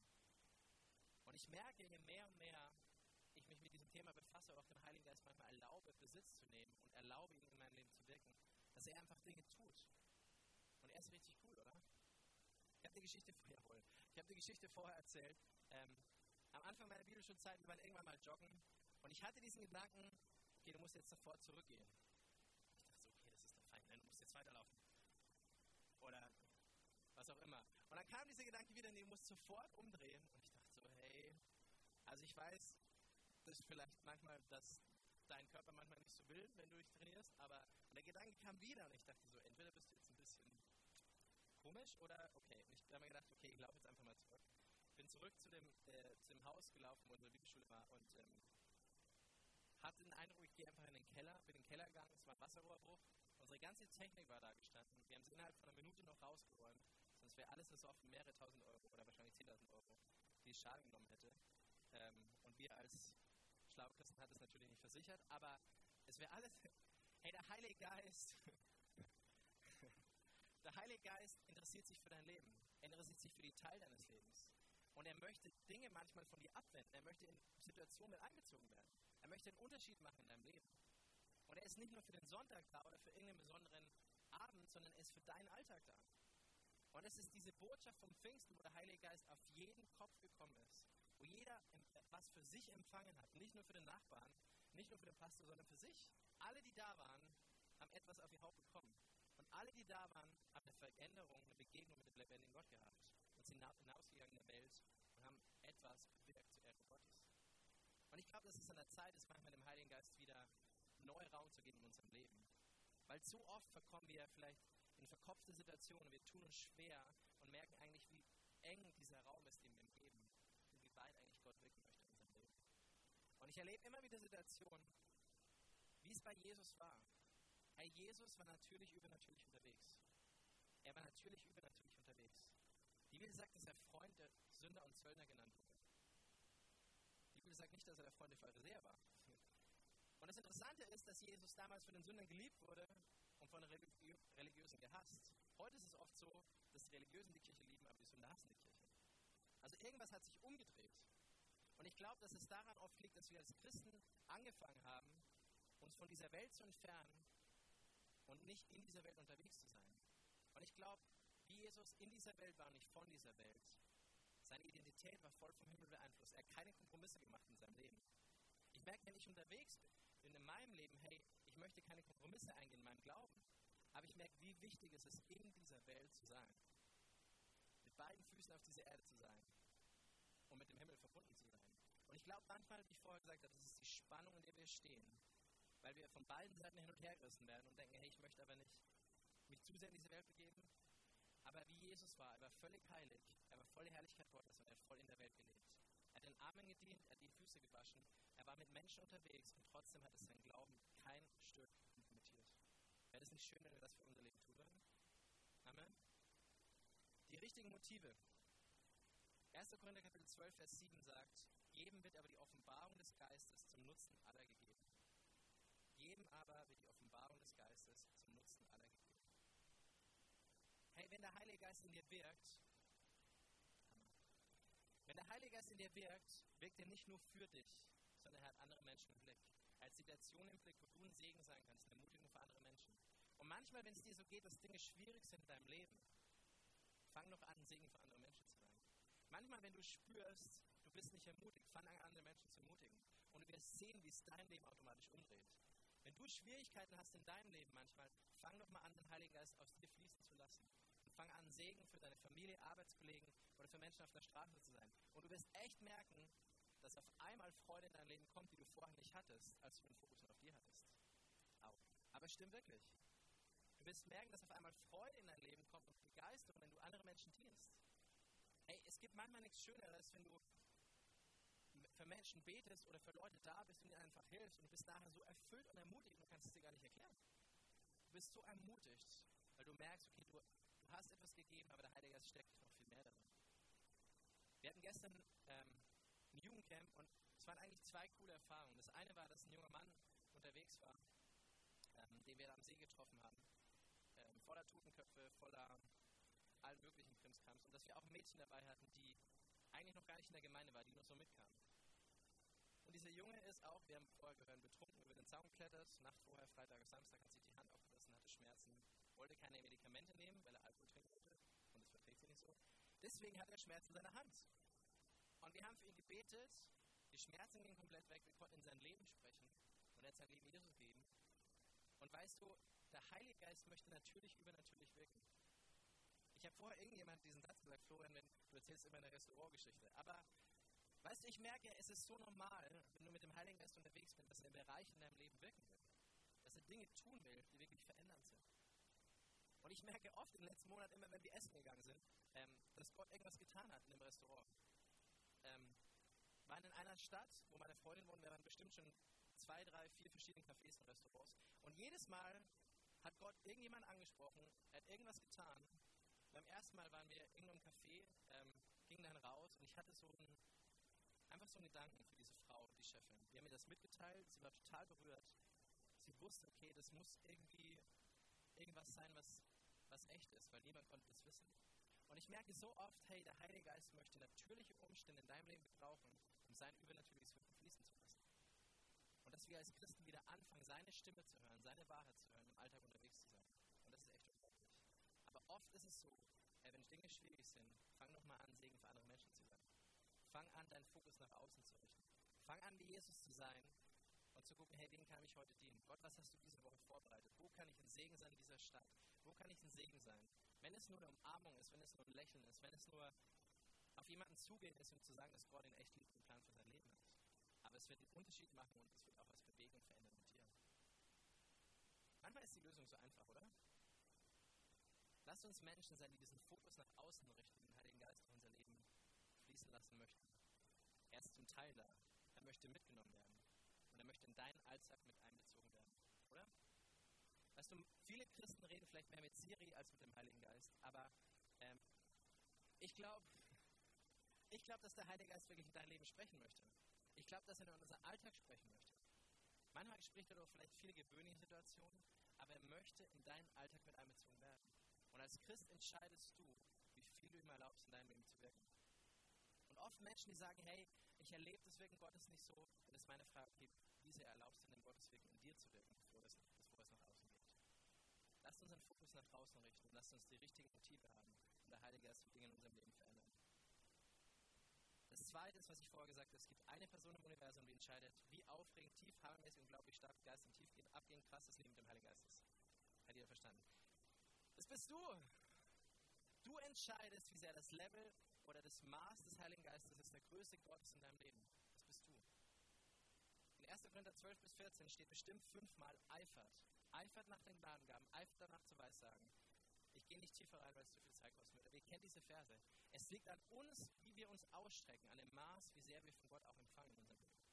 [SPEAKER 1] Und ich merke, je mehr und mehr ich mich mit diesem Thema befasse oder auch dem Heiligen Geist manchmal erlaube, Besitz zu nehmen und erlaube, ihn in meinem Leben zu wirken, dass er einfach Dinge tut. Und er ist richtig cool, oder? Ich habe die Geschichte vorher wohl. Ich habe die Geschichte vorher erzählt. Ähm, am Anfang meiner Bibelschulzeit, wir waren irgendwann mal joggen und ich hatte diesen Gedanken, okay, du musst jetzt sofort zurückgehen. Ich dachte so, okay, das ist der Feind, nein, du musst jetzt weiterlaufen. Oder was auch immer. Und dann kam dieser Gedanke wieder, nee, du musst sofort umdrehen. Und ich dachte so, hey, also ich weiß, dass vielleicht manchmal, dass dein Körper manchmal nicht so will, wenn du dich trainierst, aber der Gedanke kam wieder und ich dachte so, entweder bist du jetzt ein bisschen komisch oder okay. Und ich habe mir gedacht, okay, ich laufe jetzt einfach mal zurück. Bin zurück zu dem, äh, zu dem Haus gelaufen, wo unsere Bibelschule war und ähm, hatte den Eindruck, ich gehe einfach in den Keller, bin in den Keller gegangen, es war ein Wasserrohrbruch. Unsere ganze Technik war da gestanden. Wir haben es innerhalb von einer Minute noch rausgeräumt. Sonst wäre alles versoffen, mehrere tausend Euro oder wahrscheinlich 10.000 Euro, die es Schaden genommen hätte. Ähm, und wir als schlaue Christen hat es natürlich nicht versichert, aber es wäre alles. Hey, der Heilige Geist. der Heilige Geist interessiert sich für dein Leben. Er interessiert sich für die Teil deines Lebens. Und er möchte Dinge manchmal von dir abwenden. Er möchte in Situationen mit einbezogen werden. Er möchte einen Unterschied machen in deinem Leben. Und er ist nicht nur für den Sonntag da oder für irgendeinen besonderen Abend, sondern er ist für deinen Alltag da. Und es ist diese Botschaft vom Pfingsten, wo der Heilige Geist auf jeden Kopf gekommen ist, wo jeder was für sich empfangen hat, nicht nur für den Nachbarn, nicht nur für den Pastor, sondern für sich. Alle, die da waren, haben etwas auf ihr Haupt bekommen. Und alle, die da waren, haben eine Veränderung, eine Begegnung mit dem lebendigen Gott gehabt. Und sind hinausgegangen in der Welt und haben etwas bewirkt zur Ehre Gottes. Und ich glaube, dass es an der Zeit ist, manchmal dem Heiligen Geist wieder neu Raum zu geben in unserem Leben. Weil zu oft verkommen wir vielleicht in verkopfte Situationen, wir tun uns schwer und merken eigentlich, wie eng dieser Raum ist, den wir geben und wie weit eigentlich Gott wirken möchte in unserem Leben. Und ich erlebe immer wieder Situationen, wie es bei Jesus war. Herr Jesus war natürlich übernatürlich unterwegs. Er war natürlich übernatürlich unterwegs. Die Bibel sagt, dass er Freund der Sünder und Zöllner genannt wurde. Die Bibel sagt nicht, dass er der Freund der Pharisäer war. Und das Interessante ist, dass Jesus damals von den Sündern geliebt wurde von den Religiösen gehasst. Heute ist es oft so, dass die Religiösen die Kirche lieben, aber die Sünder hassen die Kirche. Also irgendwas hat sich umgedreht. Und ich glaube, dass es daran oft liegt, dass wir als Christen angefangen haben, uns von dieser Welt zu entfernen und nicht in dieser Welt unterwegs zu sein. Und ich glaube, wie Jesus in dieser Welt war nicht von dieser Welt, seine Identität war voll vom Himmel beeinflusst. Er hat keine Kompromisse gemacht in seinem Leben. Ich merke, wenn ich unterwegs bin in meinem Leben, hey, ich möchte keine Kompromisse eingehen in meinem Glauben. Aber ich merke, wie wichtig es ist, in dieser Welt zu sein. Mit beiden Füßen auf dieser Erde zu sein und mit dem Himmel verbunden zu sein. Und ich glaube manchmal, wie ich vorher gesagt habe, das ist die Spannung, in der wir stehen. Weil wir von beiden Seiten hin und her gerissen werden und denken, hey, ich möchte aber nicht mich zu sehr in diese Welt begeben. Aber wie Jesus war, er war völlig heilig, er war voll der Herrlichkeit Gottes und er hat voll in der Welt gelebt. Er hat den Armen gedient, er hat die Füße gewaschen, er war mit Menschen unterwegs und trotzdem hat es sein Glauben kein Stück limitiert. Wäre das nicht schön, wenn wir das für unser Leben tun würden? Amen. Die richtigen Motive. 1. Korinther Kapitel 12, Vers 7 sagt, jedem wird aber die Offenbarung des Geistes zum Nutzen aller gegeben. Jedem aber wird die Offenbarung des Geistes zum Nutzen aller gegeben. Hey, wenn der Heilige Geist in dir wirkt, wenn der Heilige Geist in dir wirkt, wirkt er nicht nur für dich, andere Menschen im Blick. Hat Situationen im Blick, wo du ein Segen sein kannst, eine Ermutigung für andere Menschen. Und manchmal, wenn es dir so geht, dass Dinge schwierig sind in deinem Leben, fang doch an, ein Segen für andere Menschen zu sein. Manchmal, wenn du spürst, du bist nicht ermutigt, fang an, andere Menschen zu ermutigen. Und du wirst sehen, wie es dein Leben automatisch umdreht. Wenn du Schwierigkeiten hast in deinem Leben manchmal, fang doch mal an, den Heiligen Geist aus dir fließen zu lassen. Und fang an, Segen für deine Familie, Arbeitskollegen oder für Menschen auf der Straße zu sein. Und du wirst echt merken, dass auf einmal Freude in dein Leben kommt, die du vorher nicht hattest, als du den Fokus auf dir hattest. Auch. Aber es stimmt wirklich. Du wirst merken, dass auf einmal Freude in dein Leben kommt und Begeisterung, wenn du anderen Menschen dienst. Hey, es gibt manchmal nichts Schöneres, wenn du für Menschen betest oder für Leute da bist und ihnen einfach hilfst und du bist nachher so erfüllt und ermutigt du kannst es dir gar nicht erklären. Du bist so ermutigt, weil du merkst, okay, du, du hast etwas gegeben, aber der Heilige Geist steckt noch viel mehr darin. Wir hatten gestern ähm, Jugendcamp und es waren eigentlich zwei coole Erfahrungen. Das eine war, dass ein junger Mann unterwegs war, ähm, den wir da am See getroffen haben, ähm, voller Totenköpfe, voller allen möglichen Krimskrams und dass wir auch ein Mädchen dabei hatten, die eigentlich noch gar nicht in der Gemeinde war, die nur so mitkam. Und dieser Junge ist auch, wir haben vorher gehört, betrunken über den Zaun geklettert, Nacht vorher, Freitag, Samstag, hat sich die Hand aufgerissen, hatte Schmerzen, wollte keine Medikamente nehmen, weil er Alkohol trinken wollte und das verträgt sie nicht so. Deswegen hat er Schmerzen in seiner Hand. Und wir haben für ihn gebetet, die Schmerzen gingen komplett weg, wir konnten in sein Leben sprechen und er hat sein Leben Jesus gegeben. Und weißt du, der Heilige Geist möchte natürlich übernatürlich wirken. Ich habe vorher irgendjemand diesen Satz gesagt, Florian, wenn, du erzählst immer eine Restaurantgeschichte. Aber weißt du, ich merke, es ist so normal, wenn du mit dem Heiligen Geist unterwegs bist, dass er Bereich in deinem Leben wirken will. Dass er Dinge tun will, die wirklich verändernd sind. Und ich merke oft in den letzten Monaten, immer wenn wir essen gegangen sind, ähm, dass Gott irgendwas getan hat in dem Restaurant ähm, waren in einer Stadt, wo meine Freundin wohnt, wir waren bestimmt schon zwei, drei, vier verschiedene Cafés und Restaurants. Und jedes Mal hat Gott irgendjemand angesprochen, er hat irgendwas getan. Beim ersten Mal waren wir in irgendeinem Café, ähm, gingen dann raus und ich hatte so einen, einfach so einen Gedanken für diese Frau, die Chefin. Die haben mir das mitgeteilt, sie war total berührt. Sie wusste, okay, das muss irgendwie irgendwas sein, was, was echt ist, weil niemand konnte das wissen. Und ich merke so oft, hey, der Heilige Geist möchte natürliche Umstände in deinem Leben gebrauchen, um sein übernatürliches Wirken fließen zu lassen. Und dass wir als Christen wieder anfangen, seine Stimme zu hören, seine Wahrheit zu hören, im Alltag unterwegs zu sein. Und das ist echt unglaublich. Aber oft ist es so, hey, wenn Dinge schwierig sind, fang doch mal an, Segen für andere Menschen zu sein. Fang an, deinen Fokus nach außen zu richten. Fang an, wie Jesus zu sein zu gucken, hey, wen kann ich heute dienen? Gott, was hast du diese Woche vorbereitet? Wo kann ich ein Segen sein in dieser Stadt? Wo kann ich ein Segen sein? Wenn es nur eine Umarmung ist, wenn es nur ein Lächeln ist, wenn es nur auf jemanden zugehen ist, um zu sagen, dass Gott ihn echt liebt und Plan für sein Leben hat. Aber es wird einen Unterschied machen und es wird auch was bewegen und verändern mit dir. Manchmal ist die Lösung so einfach, oder? Lasst uns Menschen sein, die diesen Fokus nach außen richten, den Heiligen Geist in unser Leben fließen lassen möchten. Er ist zum Teil da. Er möchte mitgenommen werden. Möchte in deinen Alltag mit einbezogen werden. Oder? Weißt du, viele Christen reden vielleicht mehr mit Siri als mit dem Heiligen Geist. Aber ähm, ich glaube, ich glaube, dass der Heilige Geist wirklich in dein Leben sprechen möchte. Ich glaube, dass er in unseren Alltag sprechen möchte. Manchmal spricht er doch vielleicht viele gewöhnliche Situationen, aber er möchte in deinen Alltag mit einbezogen werden. Und als Christ entscheidest du, wie viel du ihm erlaubst, in deinem Leben zu wirken. Und oft Menschen, die sagen, hey, ich erlebe das Wirken Gottes nicht so, dann ist meine Frage, okay, wie sehr erlaubst du denn Gottes Wirken in dir zu wirken, bevor es, bevor es nach außen geht? Lasst uns den Fokus nach draußen richten, lasst uns die richtigen Motive haben und der Heilige Geist Dinge in unserem Leben verändern. Das Zweite ist, was ich vorher gesagt habe, es gibt eine Person im Universum, die entscheidet, wie aufregend, tief, hammermäßig, unglaublich stark Geist und tief geht, abgehen, krass das Leben mit dem Heiligen Geist ist. Hat jeder verstanden? Das bist du. Du entscheidest, wie sehr das Level oder das Maß des Heiligen Geistes ist, der größte Gottes in deinem Leben. Das bist du. In 1. Korinther 12 bis 14 steht bestimmt fünfmal eifert. Eifert nach den Gnadengaben, eifert danach zu weissagen. Ich gehe nicht tiefer rein, weil es zu viel Zeit würde. Aber ihr kennt diese Verse. Es liegt an uns, wie wir uns ausstrecken, an dem Maß, wie sehr wir von Gott auch empfangen in unserem Leben.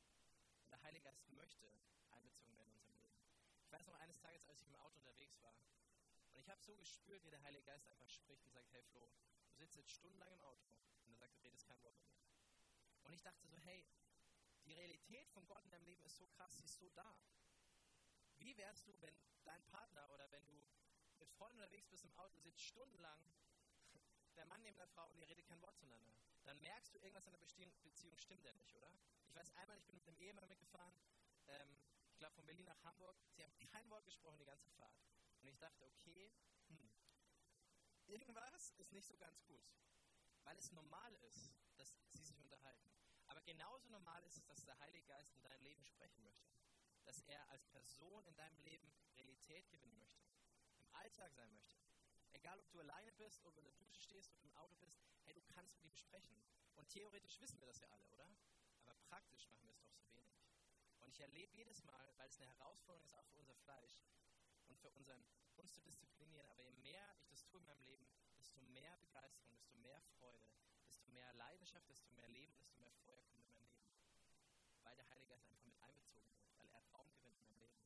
[SPEAKER 1] Und der Heilige Geist möchte einbezogen werden in unserem Leben. Ich weiß noch eines Tages, als ich im Auto unterwegs war, und ich habe so gespürt, wie der Heilige Geist einfach spricht und sagt, hey Flo, du sitzt jetzt stundenlang im Auto. Und er sagt, du redest kein Wort mir. Und ich dachte so, hey, die Realität von Gott in deinem Leben ist so krass, sie ist so da. Wie wärst du, wenn dein Partner oder wenn du mit Freunden unterwegs bist im Auto, sitzt stundenlang der Mann neben der Frau und ihr redet kein Wort zueinander. Dann merkst du, irgendwas in der Beziehung stimmt ja nicht, oder? Ich weiß einmal, ich bin mit einem Ehemann mitgefahren, ähm, ich glaube von Berlin nach Hamburg. Sie haben kein Wort gesprochen die ganze Fahrt. Und ich dachte, okay, hm, irgendwas ist nicht so ganz gut. Weil es normal ist, dass sie sich unterhalten. Aber genauso normal ist es, dass der Heilige Geist in dein Leben sprechen möchte. Dass er als Person in deinem Leben Realität gewinnen möchte. Im Alltag sein möchte. Egal, ob du alleine bist oder in der Dusche stehst oder im Auto bist, hey, du kannst mit ihm sprechen. Und theoretisch wissen wir das ja alle, oder? Aber praktisch machen wir es doch so wenig. Und ich erlebe jedes Mal, weil es eine Herausforderung ist, auch für unser Fleisch und für unseren, uns zu disziplinieren, aber je mehr tue in meinem Leben, desto mehr Begeisterung, desto mehr Freude, desto mehr Leidenschaft, desto mehr Leben, desto mehr Feuer kommt in mein Leben. Weil der Heilige Geist einfach mit einbezogen wird, weil er Raum gewinnt in meinem Leben.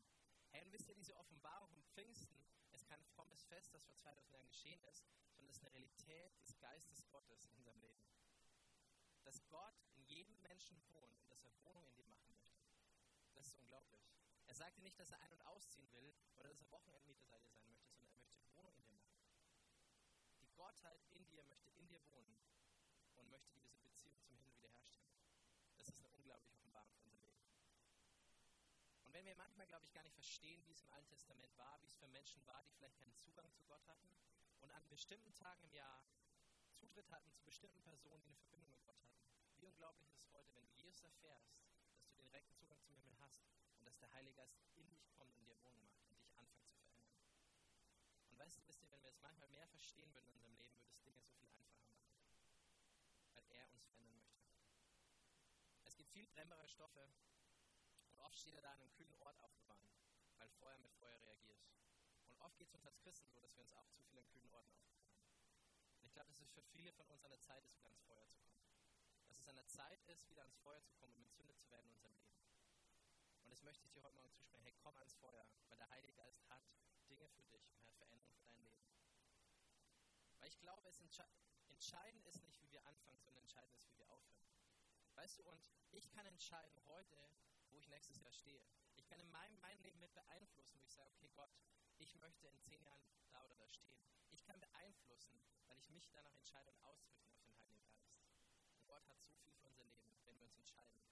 [SPEAKER 1] Hey, und wisst ihr, diese Offenbarung vom Pfingsten ist kein frommes Fest, das vor 2000 Jahren geschehen ist, sondern es ist eine Realität des Geistes Gottes in unserem Leben. Dass Gott in jedem Menschen wohnt und dass er Wohnung in dir machen möchte. Das ist unglaublich. Er sagte nicht, dass er ein- und ausziehen will oder dass er Wochenendmieter bei dir möchte, sondern er möchte Wohnung in dir machen. Gottheit in dir möchte in dir wohnen und möchte diese Beziehung zum Himmel wiederherstellen. Das ist eine unglaubliche Offenbarung für unser Leben. Und wenn wir manchmal, glaube ich, gar nicht verstehen, wie es im Alten Testament war, wie es für Menschen war, die vielleicht keinen Zugang zu Gott hatten und an bestimmten Tagen im Jahr Zutritt hatten zu bestimmten Personen, die eine Verbindung mit Gott hatten. Wie unglaublich ist es heute, wenn du Jesus erfährst, dass du den direkten Zugang zum Himmel hast und dass der Heilige Geist in dich kommt und dir Wohnung macht und dich anfängt zu verändern. Und weißt du, es manchmal mehr verstehen würden in unserem Leben, würde es Dinge so viel einfacher machen, weil er uns verändern möchte. Es gibt viel brennbare Stoffe und oft steht er da an einem kühlen Ort aufbewahren, weil Feuer mit Feuer reagiert. Und oft geht es uns als Christen so, dass wir uns auch zu viel an kühlen Orten aufbewahren. Und ich glaube, dass es für viele von uns an der Zeit ist, wieder ans Feuer zu kommen. Dass es an der Zeit ist, wieder ans Feuer zu kommen und entzündet zu werden in unserem Leben. Und das möchte ich dir heute Morgen zusprechen. Hey, komm ans Feuer, weil der Heilige Geist hat Dinge für dich und hat Veränderung für Leben. Weil ich glaube, es entsche entscheidend ist nicht, wie wir anfangen, sondern entscheidend ist, wie wir aufhören. Weißt du, und ich kann entscheiden heute, wo ich nächstes Jahr stehe. Ich kann in meinem, mein Leben mit beeinflussen, wo ich sage, okay Gott, ich möchte in zehn Jahren da oder da stehen. Ich kann beeinflussen, weil ich mich danach entscheide und ausrichten auf den Heiligen Geist. Und Gott hat so viel für unser Leben, wenn wir uns entscheiden,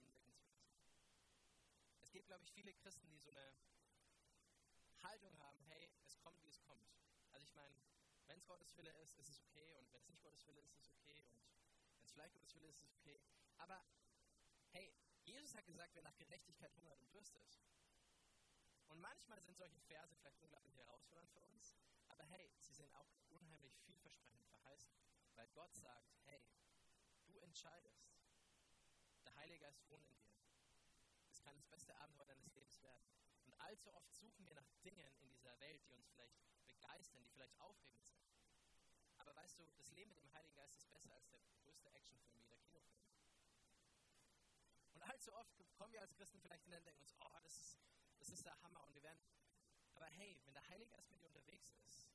[SPEAKER 1] ihn wirken zu lassen. Es gibt, glaube ich, viele Christen, die so eine Haltung haben, hey, es kommt, wie es kommt. Also ich meine, wenn es Gottes Wille ist, ist es okay und wenn es nicht Gottes Wille ist, ist es okay und wenn es vielleicht Gottes Wille ist, ist es okay. Aber hey, Jesus hat gesagt, wer nach Gerechtigkeit hungert und dürstet. Und manchmal sind solche Verse vielleicht unglaublich herausfordernd für uns, aber hey, sie sind auch unheimlich vielversprechend verheißen, weil Gott sagt, hey, entscheidest, der Heilige Geist wohnt in dir. Es kann das beste Abenteuer deines Lebens werden. Und allzu oft suchen wir nach Dingen in dieser Welt, die uns vielleicht begeistern, die vielleicht aufregend sind. Weißt du, das Leben mit dem Heiligen Geist ist besser als der größte Actionfilm wie der Kinofilm. Und allzu oft kommen wir als Christen vielleicht in den denken uns, oh, das ist, das ist der Hammer und wir werden. Aber hey, wenn der Heilige Geist mit dir unterwegs ist,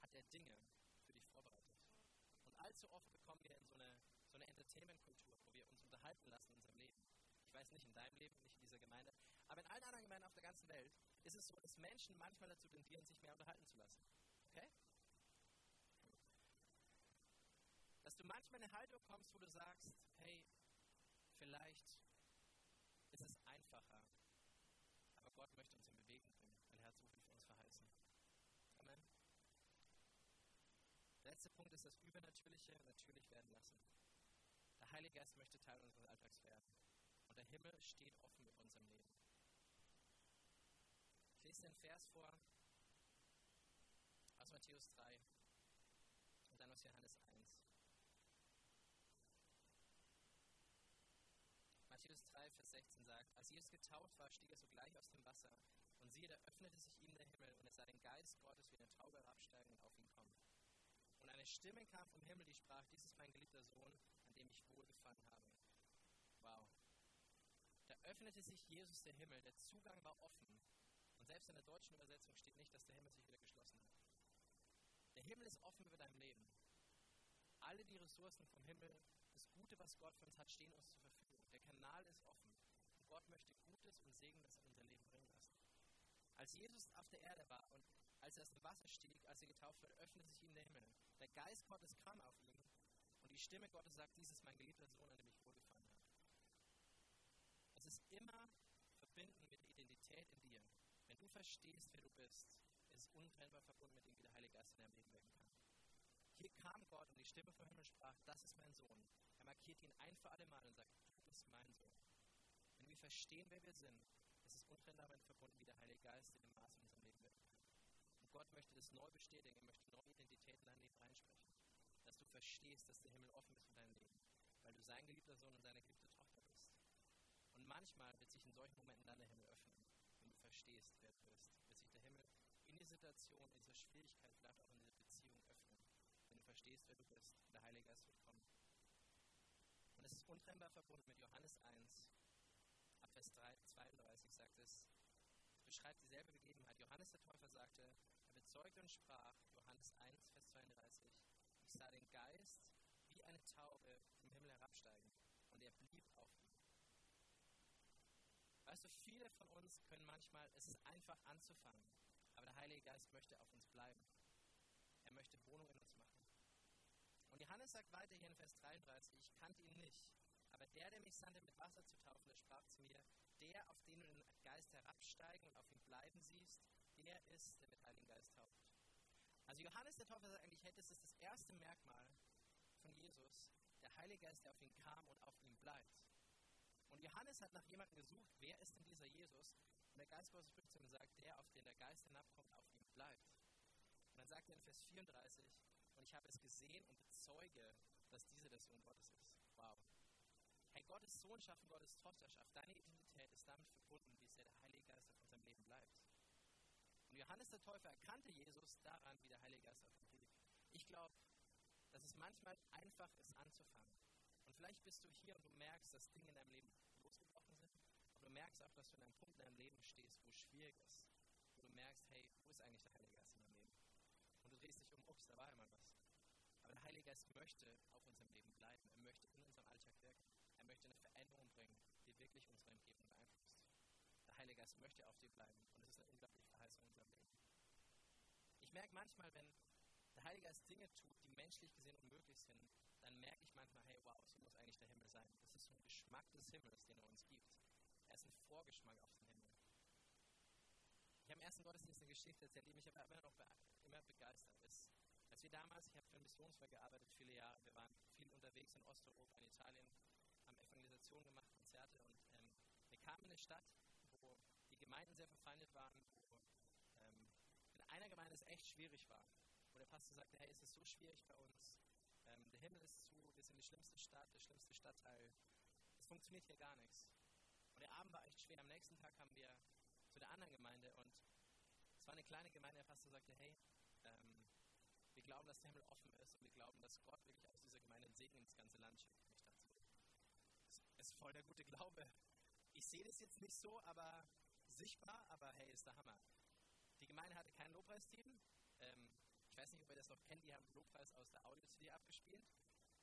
[SPEAKER 1] hat er Dinge für dich vorbereitet. Und allzu oft bekommen wir in so eine, so eine Entertainment-Kultur, wo wir uns unterhalten lassen in unserem Leben. Ich weiß nicht in deinem Leben, nicht in dieser Gemeinde, aber in allen anderen Gemeinden auf der ganzen Welt ist es so, dass Menschen manchmal dazu tendieren, sich mehr unterhalten zu lassen. Okay? Dass du manchmal in eine Haltung kommst, wo du sagst, hey, vielleicht ist es einfacher, aber Gott möchte uns in Bewegung bringen, hat so viel für uns verheißen. Amen. Der letzte Punkt ist das Übernatürliche natürlich werden lassen. Der Heilige Geist möchte Teil unseres Alltags werden. Und der Himmel steht offen mit unserem Leben. Ich lese den Vers vor aus Matthäus 3 und dann aus Johannes 1. Matthäus 3, Vers 16 sagt, als Jesus getauft war, stieg er sogleich aus dem Wasser. Und siehe, da öffnete sich ihm der Himmel und er sah den Geist Gottes wie eine Taube herabsteigen und auf ihn kommen. Und eine Stimme kam vom Himmel, die sprach, dies ist mein geliebter Sohn, an dem ich wohlgefallen habe. Wow. Da öffnete sich Jesus der Himmel, der Zugang war offen. Und selbst in der deutschen Übersetzung steht nicht, dass der Himmel sich wieder geschlossen hat. Der Himmel ist offen über deinem Leben. Alle die Ressourcen vom Himmel, das Gute, was Gott für uns hat, stehen uns zur Verfügung. Kanal ist offen. Und Gott möchte Gutes und Segendes in unser Leben bringen lassen. Als Jesus auf der Erde war und als er aus dem Wasser stieg, als er getauft wurde, öffnete sich ihm der Himmel. Der Geist Gottes kam auf ihn und die Stimme Gottes sagt, dies ist mein geliebter Sohn, an dem ich wohlgefallen habe. Es ist immer verbinden mit Identität in dir. Wenn du verstehst, wer du bist, ist es untrennbar verbunden mit dem, wie der Heilige Geist in deinem Leben wirken kann. Hier kam Gott und die Stimme vom Himmel sprach, das ist mein Sohn. Er markiert ihn ein für alle Mal und sagt, du bist mein Sohn. Wenn wir verstehen, wer wir sind, ist es untrennbar damit verbunden, wie der Heilige Geist in dem Maß in unserem Leben kann. Und Gott möchte das neu bestätigen, er möchte neue Identität in dein Leben reinsprechen. Dass du verstehst, dass der Himmel offen ist für dein Leben, weil du sein geliebter Sohn und seine geliebte Tochter bist. Und manchmal wird sich in solchen Momenten dann der Himmel öffnen, wenn du verstehst, wer du bist. Wird sich der Himmel in die Situation, in dieser Schwierigkeit, vielleicht auch in dieser Beziehung öffnen, wenn du verstehst, wer du bist. Der Heilige Geist wird kommen. Es ist untrennbar verbunden mit Johannes 1, ab Vers 3, 32 sagt es, es beschreibt dieselbe Begebenheit. Johannes der Täufer sagte, er bezeugte und sprach, Johannes 1, Vers 32, ich sah den Geist wie eine Taube vom Himmel herabsteigen und er blieb auf ihm. Weißt du, viele von uns können manchmal, es ist einfach anzufangen, aber der Heilige Geist möchte auf uns bleiben. Er möchte Wohnung in uns. Und Johannes sagt weiter hier in Vers 33, ich kannte ihn nicht, aber der, der mich sandte, mit Wasser zu taufen, der sprach zu mir, der, auf den du den Geist herabsteigen und auf ihn bleiben siehst, der ist, der mit Heiligen Geist tauft. Also Johannes der Täufer sagt eigentlich, hey, das das erste Merkmal von Jesus, der Heilige Geist, der auf ihn kam und auf ihm bleibt. Und Johannes hat nach jemandem gesucht, wer ist denn dieser Jesus? Und der Geist Gottes spricht zu ihm und sagt, der, auf den der Geist hinabkommt, auf ihm bleibt. Und dann sagt er in Vers 34, und ich habe es gesehen und bezeuge, dass dieser der Sohn Gottes ist. Wow. Hey, Gottes Sohnschaft und Gottes Tochterschaft, deine Identität ist damit verbunden, wie sehr der Heilige Geist auf unserem Leben bleibt. Und Johannes der Täufer erkannte Jesus daran, wie der Heilige Geist auf ihm blieb. Ich glaube, dass es manchmal einfach ist, anzufangen. Und vielleicht bist du hier und du merkst, dass Dinge in deinem Leben losgebrochen sind. Aber du merkst auch, dass du in einem Punkt in deinem Leben stehst, wo es schwierig ist. Wo du merkst, hey, wo ist eigentlich der Heilige Geist in meinem Leben? Und du drehst dich um, ups, da war ja mal was. Geist möchte auf unserem Leben bleiben. Er möchte in unserem Alltag wirken. Er möchte eine Veränderung bringen, die wirklich unsere Umgebung beeinflusst. Der Heilige Geist möchte auf dir bleiben. Und es ist eine unglaubliche Verheißung in unserem Leben. Ich merke manchmal, wenn der Heilige Geist Dinge tut, die menschlich gesehen unmöglich sind, dann merke ich manchmal, hey, wow, so muss eigentlich der Himmel sein. Das ist so ein Geschmack des Himmels, den er uns gibt. Er ist ein Vorgeschmack auf den Himmel. Ich habe im ersten Gottesdienst eine Geschichte erzählt, die mich aber immer noch immer begeistert ist. Als wir damals, ich habe für Missionswerk gearbeitet, viele Jahre, wir waren viel unterwegs in Osteuropa, in Italien, haben Evangelisation gemacht, Konzerte und ähm, wir kamen in eine Stadt, wo die Gemeinden sehr verfeindet waren, wo ähm, in einer Gemeinde es echt schwierig war. Wo der Pastor sagte, hey, es ist so schwierig bei uns, ähm, der Himmel ist zu, wir sind die schlimmste Stadt, der schlimmste Stadtteil. Es funktioniert hier gar nichts. Und der Abend war echt schwer. Am nächsten Tag kamen wir zu der anderen Gemeinde und es war eine kleine Gemeinde. Der Pastor sagte, hey, glauben, dass der Himmel offen ist und wir glauben, dass Gott wirklich aus dieser Gemeinde einen Segen ins ganze Land schickt. Das ist voll der gute Glaube. Ich sehe das jetzt nicht so, aber sichtbar, aber hey, ist der Hammer. Die Gemeinde hatte kein Lobpreisteam. Ähm, ich weiß nicht, ob ihr das noch kennt, die haben Lobpreis aus der Audio-CD abgespielt.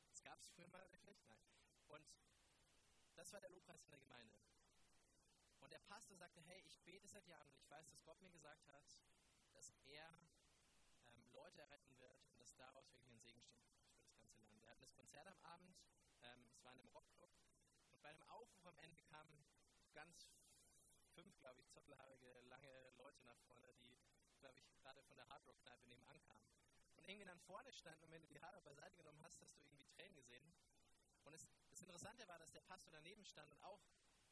[SPEAKER 1] Das gab es früher mal wirklich. Nein. Und das war der Lobpreis in der Gemeinde. Und der Pastor sagte, hey, ich bete seit Jahren und ich weiß, dass Gott mir gesagt hat, dass er ähm, Leute erretten wird dass daraus wirklich ein Segen steht für das ganze Land. Wir hatten das Konzert am Abend, ähm, es war in einem Rockclub und bei einem Aufruf am Ende kamen ganz fünf, glaube ich, zottelhaarige, lange Leute nach vorne, die, glaube ich, gerade von der Hardrock-Kneipe nebenan kamen. Und irgendwie dann vorne standen und wenn du die Haare beiseite genommen hast, hast du irgendwie Tränen gesehen. Und es, das Interessante war, dass der Pastor daneben stand und auch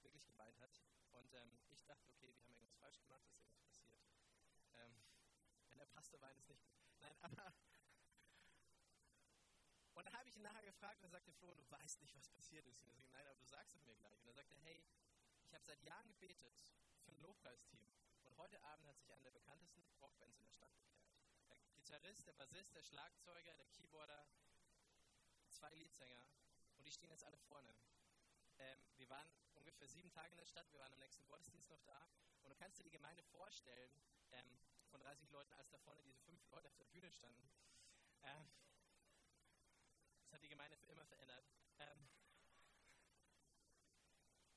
[SPEAKER 1] wirklich geweint hat. Und ähm, ich dachte, okay, wir haben irgendwas falsch gemacht, ist irgendwas passiert. Ähm, wenn der Pastor weint, ist nicht gut. Nein, aber. Und dann habe ich ihn nachher gefragt und er sagte, Flo, du weißt nicht, was passiert ist. Und ich sagte, nein, aber du sagst es mir gleich. Und er sagte, hey, ich habe seit Jahren gebetet für ein Lobpreisteam. Und heute Abend hat sich einer der bekanntesten Rockbands in der Stadt bekehrt. Der Gitarrist, der Bassist, der Schlagzeuger, der Keyboarder, zwei Leadsänger. Und die stehen jetzt alle vorne. Ähm, wir waren ungefähr sieben Tage in der Stadt, wir waren am nächsten Gottesdienst noch da. Und du kannst dir die Gemeinde vorstellen, ähm, von 30 Leuten, als da vorne diese fünf Leute auf der Bühne standen. Ähm, das hat die Gemeinde für immer verändert. Ähm,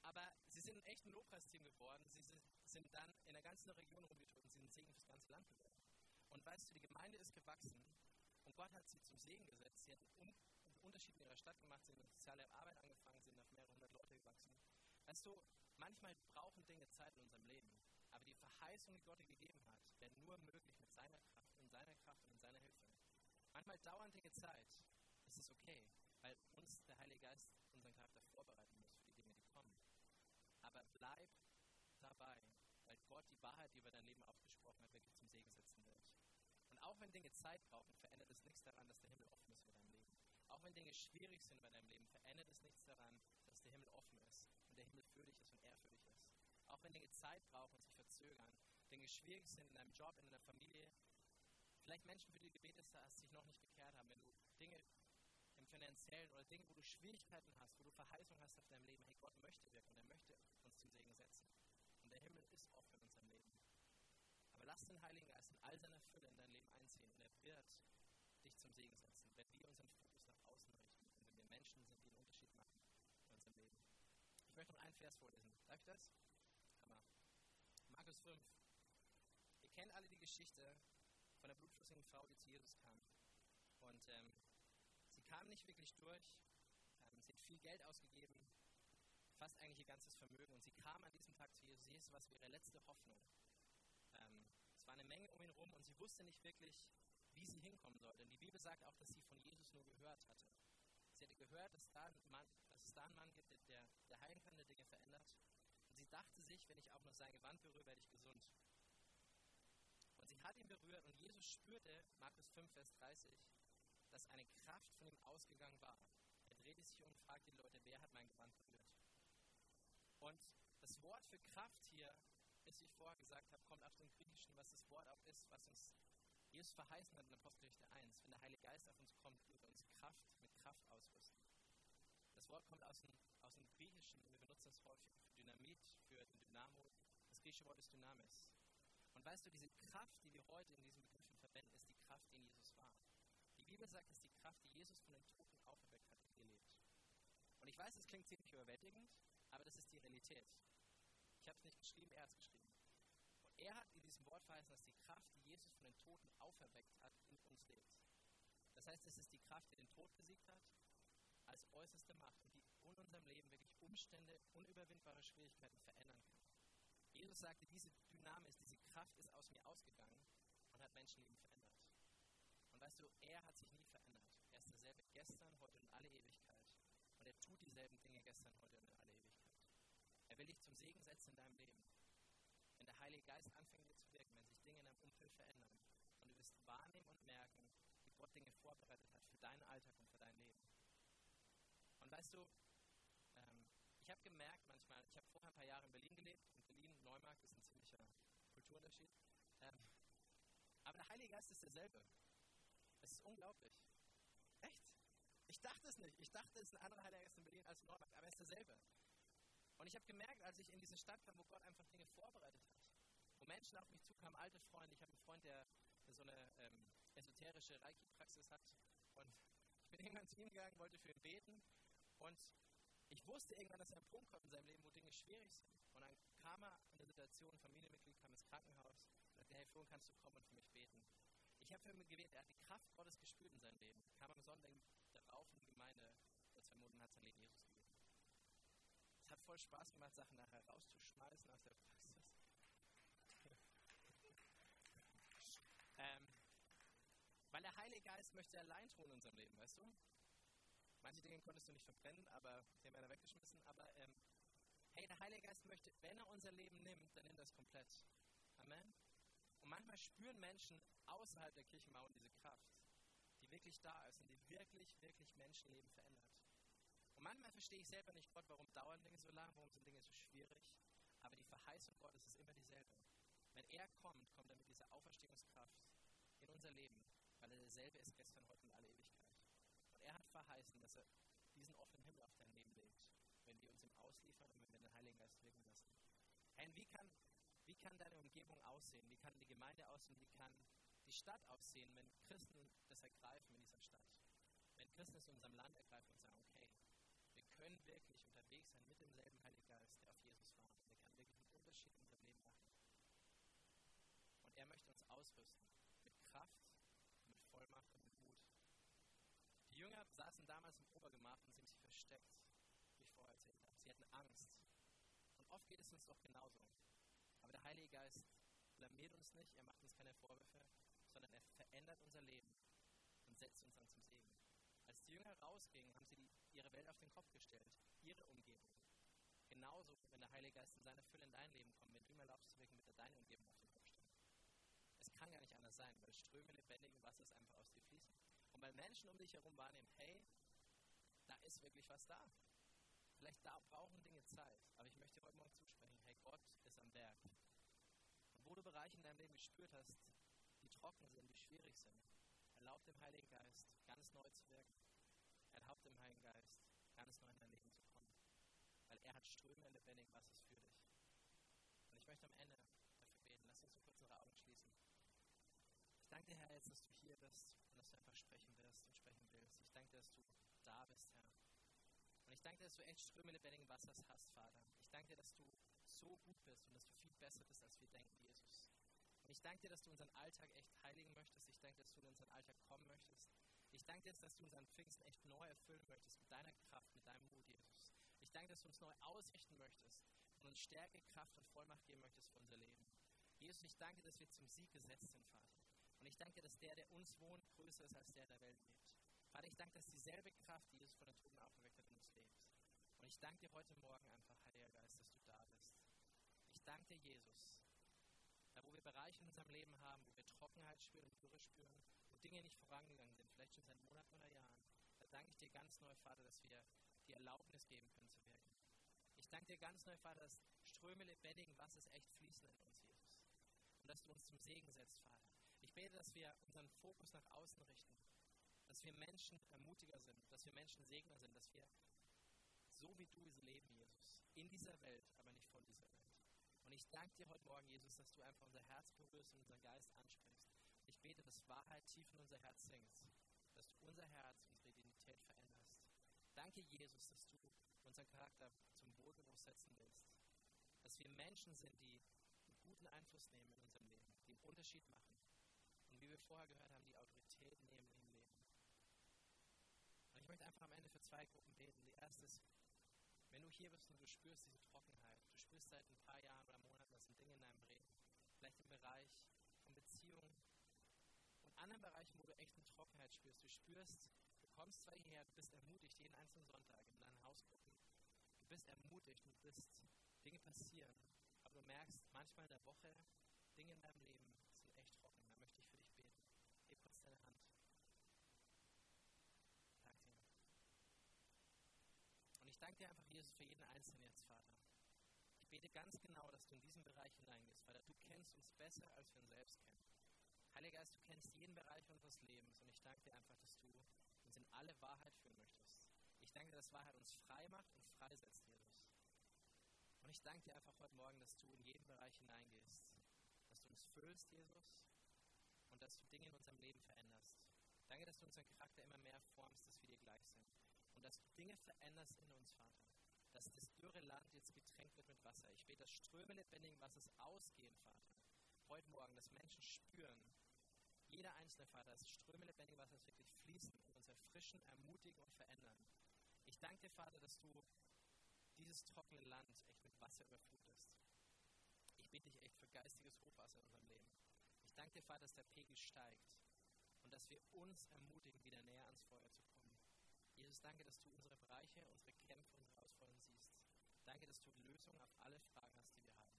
[SPEAKER 1] aber sie sind ein echtes Lobpreisteam geworden. Sie sind dann in der ganzen Region rumgetourt und sie sind Segen fürs ganze Land geworden. Und weißt du, die Gemeinde ist gewachsen und Gott hat sie zum Segen gesetzt. Sie hat einen Unterschied in ihrer Stadt gemacht, sie haben soziale Arbeit angefangen, sind auf mehrere hundert Leute gewachsen. Weißt du, manchmal brauchen Dinge Zeit in unserem Leben, aber die Verheißung, die Gott dir gegeben hat, werden nur möglich mit seiner Kraft, in seiner Kraft und in seiner Hilfe. Manchmal dauern Dinge Zeit, das ist okay, weil uns der Heilige Geist unseren Charakter vorbereiten muss für die Dinge, die kommen. Aber bleib dabei, weil Gott die Wahrheit, die über dein Leben ausgesprochen hat, wirklich zum Segen setzen wird. Und auch wenn Dinge Zeit brauchen, verändert es nichts daran, dass der Himmel offen ist für dein Leben. Auch wenn Dinge schwierig sind bei deinem Leben, verändert es nichts daran, dass der Himmel offen ist und der Himmel für dich ist und er für dich ist. Auch wenn Dinge Zeit brauchen und sich verzögern, Dinge schwierig sind in deinem Job, in deiner Familie, vielleicht Menschen, für die du gebetet hast, sich noch nicht bekehrt haben, wenn du Dinge finanziellen oder Dinge, wo du Schwierigkeiten hast, wo du Verheißung hast auf deinem Leben, hey, Gott möchte wirken und er möchte uns zum Segen setzen. Und der Himmel ist offen in unserem Leben. Aber lass den Heiligen Geist in all seiner Fülle in dein Leben einziehen und er wird dich zum Segen setzen, wenn wir unseren Fokus nach außen richten und wenn wir Menschen sind, die einen Unterschied machen in unserem Leben. Ich möchte noch einen Vers vorlesen. Darf ich das? Hammer. Markus 5. Ihr kennt alle die Geschichte von der blutflüssigen Frau, die zu Jesus kam. Und ähm, sie kam nicht wirklich durch. Ähm, sie hat viel Geld ausgegeben, fast eigentlich ihr ganzes Vermögen. Und sie kam an diesem Tag zu Jesus. Jesus war ihre letzte Hoffnung. Ähm, es war eine Menge um ihn herum und sie wusste nicht wirklich, wie sie hinkommen sollte. Und die Bibel sagt auch, dass sie von Jesus nur gehört hatte. Sie hatte gehört, dass, da Mann, dass es da einen Mann gibt, der, der heilen kann, der Dinge verändert. Und sie dachte sich, wenn ich auch noch sein Gewand berühre, werde ich gesund. Und sie hat ihn berührt und Jesus spürte, Markus 5, Vers 30, dass eine Kraft von ihm ausgegangen war. Er drehte sich um und fragte die Leute, wer hat mein Gewand berührt? Und das Wort für Kraft hier, das ich vorher gesagt habe, kommt aus dem Griechischen, was das Wort auch ist, was uns Jesus verheißen hat in Apostelgeschichte 1. Wenn der Heilige Geist auf uns kommt, wird er uns Kraft mit Kraft ausrüsten. Das Wort kommt aus dem, aus dem Griechischen, wir benutzen das Wort für Dynamit, für den Dynamo. Das griechische Wort ist Dynamis. Und weißt du, diese Kraft, die wir heute in diesen Begriffen verwenden, ist die Kraft, die Jesus war. Die Bibel sagt, dass die Kraft, die Jesus von den Toten auferweckt hat, in dir lebt. Und ich weiß, es klingt ziemlich überwältigend, aber das ist die Realität. Ich habe es nicht geschrieben, er hat es geschrieben. Und er hat in diesem Wort verheißen, dass die Kraft, die Jesus von den Toten auferweckt hat, in uns lebt. Das heißt, es ist die Kraft, die den Tod besiegt hat, als äußerste Macht und die in unserem Leben wirklich Umstände, unüberwindbare Schwierigkeiten verändern kann. Jesus sagte, diese Dynamis, diese Kraft ist aus mir ausgegangen und hat Menschenleben verändert. Weißt du, er hat sich nie verändert. Er ist derselbe gestern, heute und alle Ewigkeit. Und er tut dieselben Dinge gestern, heute und in alle Ewigkeit. Er will dich zum Segen setzen in deinem Leben. Wenn der Heilige Geist anfängt dir zu wirken, wenn sich Dinge in deinem Umfeld verändern und du wirst wahrnehmen und merken, wie Gott Dinge vorbereitet hat für deinen Alltag und für dein Leben. Und weißt du, ähm, ich habe gemerkt manchmal, ich habe vorher ein paar Jahre in Berlin gelebt und Berlin, Neumarkt ist ein ziemlicher Kulturunterschied. Ähm, aber der Heilige Geist ist derselbe. Es ist unglaublich. Echt? Ich dachte es nicht. Ich dachte, es ist ein anderer Heiliger in Berlin als in Neumarkt, aber er ist derselbe. Und ich habe gemerkt, als ich in diese Stadt kam, wo Gott einfach Dinge vorbereitet hat, wo Menschen auf mich zukamen, alte Freunde. Ich habe einen Freund, der, so eine ähm, esoterische Reiki-Praxis hat. Und ich bin irgendwann zu ihm gegangen, wollte für ihn beten. Und ich wusste irgendwann, dass er einen Punkt kommt in seinem Leben, wo Dinge schwierig sind. Und dann kam er in der Situation, ein Familienmitglied kam ins Krankenhaus und sagte, hey Flo, kannst du kommen und für mich beten? Ich habe für ihn gebetet, er hat die Kraft Gottes gespürt in seinem Leben. Kam am Sonntag darauf in die Gemeinde, zwei Monaten hat sein Leben Jesus gegeben. Es hat voll Spaß gemacht, Sachen nachher rauszuschmeißen aus der Praxis. ähm, weil der Heilige Geist möchte allein tun in unserem Leben, weißt du? Manche Dinge konntest du nicht verbrennen, aber sie haben einer weggeschmissen. Aber ähm, hey, der Heilige Geist möchte, wenn er unser Leben nimmt, dann nimmt er es komplett. Amen. Und manchmal spüren Menschen außerhalb der Kirchenmauern diese Kraft, die wirklich da ist und die wirklich, wirklich Menschenleben verändert. Und manchmal verstehe ich selber nicht Gott, warum dauern Dinge so lang, warum sind Dinge so schwierig. Aber die Verheißung Gottes ist immer dieselbe. Wenn er kommt, kommt er mit dieser Auferstehungskraft in unser Leben, weil er derselbe ist gestern, heute und alle Ewigkeit. Und er hat verheißen, dass er diesen offenen Himmel auf dein Leben legt, wenn wir uns ihm ausliefern und wenn wir den Heiligen Geist wirken lassen. Hey, wie kann, kann deine Umgebung aussehen? Wie kann die Gemeinde aussehen? Wie kann die Stadt aussehen, wenn Christen das ergreifen in dieser Stadt? Wenn Christen es in unserem Land ergreifen und sagen, okay, wir können wirklich unterwegs sein mit demselben Heiligen Geist, der auf Jesus wartet. Der kann wirklich einen Unterschied in unserem Leben machen. Und er möchte uns ausrüsten mit Kraft, mit Vollmacht und mit Mut. Die Jünger saßen damals im Obergemach und sie haben sich versteckt, wie ich vorher erzählt habe. Sie hatten Angst. Und oft geht es uns doch genauso. Der Heilige Geist blamiert uns nicht, er macht uns keine Vorwürfe, sondern er verändert unser Leben und setzt uns dann zum Segen. Als die Jünger rausgingen, haben sie ihre Welt auf den Kopf gestellt, ihre Umgebung. Genauso, wenn der Heilige Geist in seiner Fülle in dein Leben kommt, wenn du ihm erlaubst zu wirken, wird er deine Umgebung auf den Kopf stellen. Es kann gar nicht anders sein, weil Ströme lebendigen Wassers einfach aus dir fließen. Und weil Menschen um dich herum wahrnehmen, hey, da ist wirklich was da. Vielleicht da brauchen Dinge Zeit, aber ich möchte heute Morgen zusprechen, hey, Gott ist am Werk. Bereiche in deinem Leben gespürt hast, die trocken sind, die schwierig sind, erlaub dem Heiligen Geist, ganz neu zu wirken. Erlaub dem Heiligen Geist, ganz neu in dein Leben zu kommen. Weil er hat Ströme lebendigen Wassers für dich. Und ich möchte am Ende dafür beten. Lass uns kurz unsere Augen schließen. Ich danke dir, Herr, jetzt, dass du hier bist und dass du einfach sprechen wirst und sprechen willst. Ich danke dir, dass du da bist, Herr. Und ich danke dir, dass du echt Ströme lebendigen Wassers hast, Vater. Ich danke dir, dass du so gut bist und dass du viel besser bist, als wir denken, Jesus. Ich danke dir, dass du unseren Alltag echt heiligen möchtest. Ich danke dir, dass du in unseren Alltag kommen möchtest. Ich danke dir, dass du unseren Pfingsten echt neu erfüllen möchtest mit deiner Kraft, mit deinem Mut, Jesus. Ich danke, dass du uns neu ausrichten möchtest und uns Stärke, Kraft und Vollmacht geben möchtest für unser Leben. Jesus, ich danke, dass wir zum Sieg gesetzt sind, Vater. Und ich danke, dass der, der uns wohnt, größer ist als der, der Welt lebt. Vater, ich danke, dass dieselbe Kraft, die Jesus von den Toten auferweckt hat, in uns lebt. Und ich danke dir heute Morgen einfach, Heiliger Geist, dass du da bist. Ich danke dir, Jesus, da wo wir Bereiche in unserem Leben haben, wo wir Trockenheit spüren und Dürre spüren, wo Dinge nicht vorangegangen sind, vielleicht schon seit Monaten oder Jahren, da danke ich dir ganz neu, Vater, dass wir die Erlaubnis geben können zu wirken. Ich danke dir ganz neu, Vater, dass Ströme lebendigen Wassers echt fließen in uns, Jesus. Und dass du uns zum Segen setzt, Vater. Ich bete, dass wir unseren Fokus nach außen richten, dass wir Menschen ermutiger sind, dass wir Menschen Segner sind, dass wir so wie du leben, Jesus, in dieser Welt, aber nicht von dieser Welt. Und ich danke dir heute Morgen, Jesus, dass du einfach unser Herz berührst und unseren Geist ansprichst. Ich bete, dass Wahrheit tief in unser Herz sinkt, dass du unser Herz, unsere Identität veränderst. Danke, Jesus, dass du unseren Charakter zum Wohlgeruch setzen willst. Dass wir Menschen sind, die einen guten Einfluss nehmen in unserem Leben, die einen Unterschied machen. Und wie wir vorher gehört haben, die Autorität nehmen im Leben. Und ich möchte einfach am Ende für zwei Gruppen beten. Die erste ist, wenn du hier bist und du spürst diese Trockenheit, du spürst seit ein paar Jahren oder Monaten, dass ein Ding in deinem Leben, vielleicht im Bereich von Beziehungen und anderen Bereichen, wo du echt eine Trockenheit spürst. Du spürst, du kommst zwar hierher, du bist ermutigt jeden einzelnen Sonntag in deinen Hausgruppen. Du bist ermutigt, du bist, Dinge passieren, aber du merkst manchmal in der Woche, Dinge in deinem Leben sind echt trocken. Da möchte ich für dich beten. Heb kurz deine Hand. danke dir einfach, Jesus, für jeden Einzelnen jetzt, Vater. Ich bete ganz genau, dass du in diesen Bereich hineingehst, Vater. Du kennst uns besser, als wir uns selbst kennen. Heiliger Geist, du kennst jeden Bereich unseres Lebens und ich danke dir einfach, dass du uns in alle Wahrheit führen möchtest. Ich danke dir, dass Wahrheit uns frei macht und freisetzt, Jesus. Und ich danke dir einfach heute Morgen, dass du in jeden Bereich hineingehst, dass du uns füllst, Jesus, und dass du Dinge in unserem Leben veränderst. Danke, dass du unseren Charakter immer mehr formst, dass wir dir gleich sind. Und dass du Dinge veränderst in uns, Vater. Dass das dürre Land jetzt getränkt wird mit Wasser. Ich bete, dass Ströme lebendigen Wassers ausgehen, Vater. Heute Morgen, dass Menschen spüren, jeder einzelne Vater, dass Ströme lebendigen Wassers wirklich fließen und uns erfrischen, ermutigen und verändern. Ich danke dir, Vater, dass du dieses trockene Land echt mit Wasser überflutest. Ich bitte dich echt für geistiges Hochwasser in unserem Leben. Ich danke dir, Vater, dass der Pegel steigt und dass wir uns ermutigen, wieder näher ans Feuer zu kommen. Jesus, danke, dass du unsere Bereiche, unsere Kämpfe, unsere. Danke, dass du Lösungen auf alle Fragen hast, die wir haben.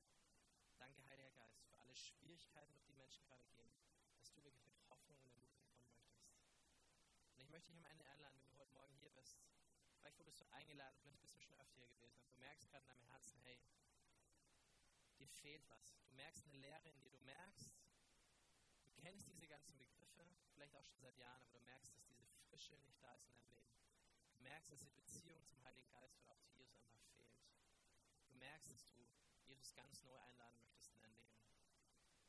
[SPEAKER 1] Danke, Heiliger Geist, für alle Schwierigkeiten, durch die Menschen gerade gehen, dass du wirklich mit Hoffnung und Ermutigung kommen möchtest. Und ich möchte dich am Ende einladen, wenn du heute Morgen hier bist. Vielleicht wurdest du eingeladen, vielleicht bist du schon öfter hier gewesen, aber du merkst gerade in deinem Herzen, hey, dir fehlt was. Du merkst eine Leere in dir, du merkst, du kennst diese ganzen Begriffe, vielleicht auch schon seit Jahren, aber du merkst, dass diese Frische nicht da ist in deinem Leben. Du merkst, dass die Beziehung zum Heiligen Geist oder auch zu Jesus einfach fehlt. Merkst, dass du Jesus ganz neu einladen möchtest in dein Leben.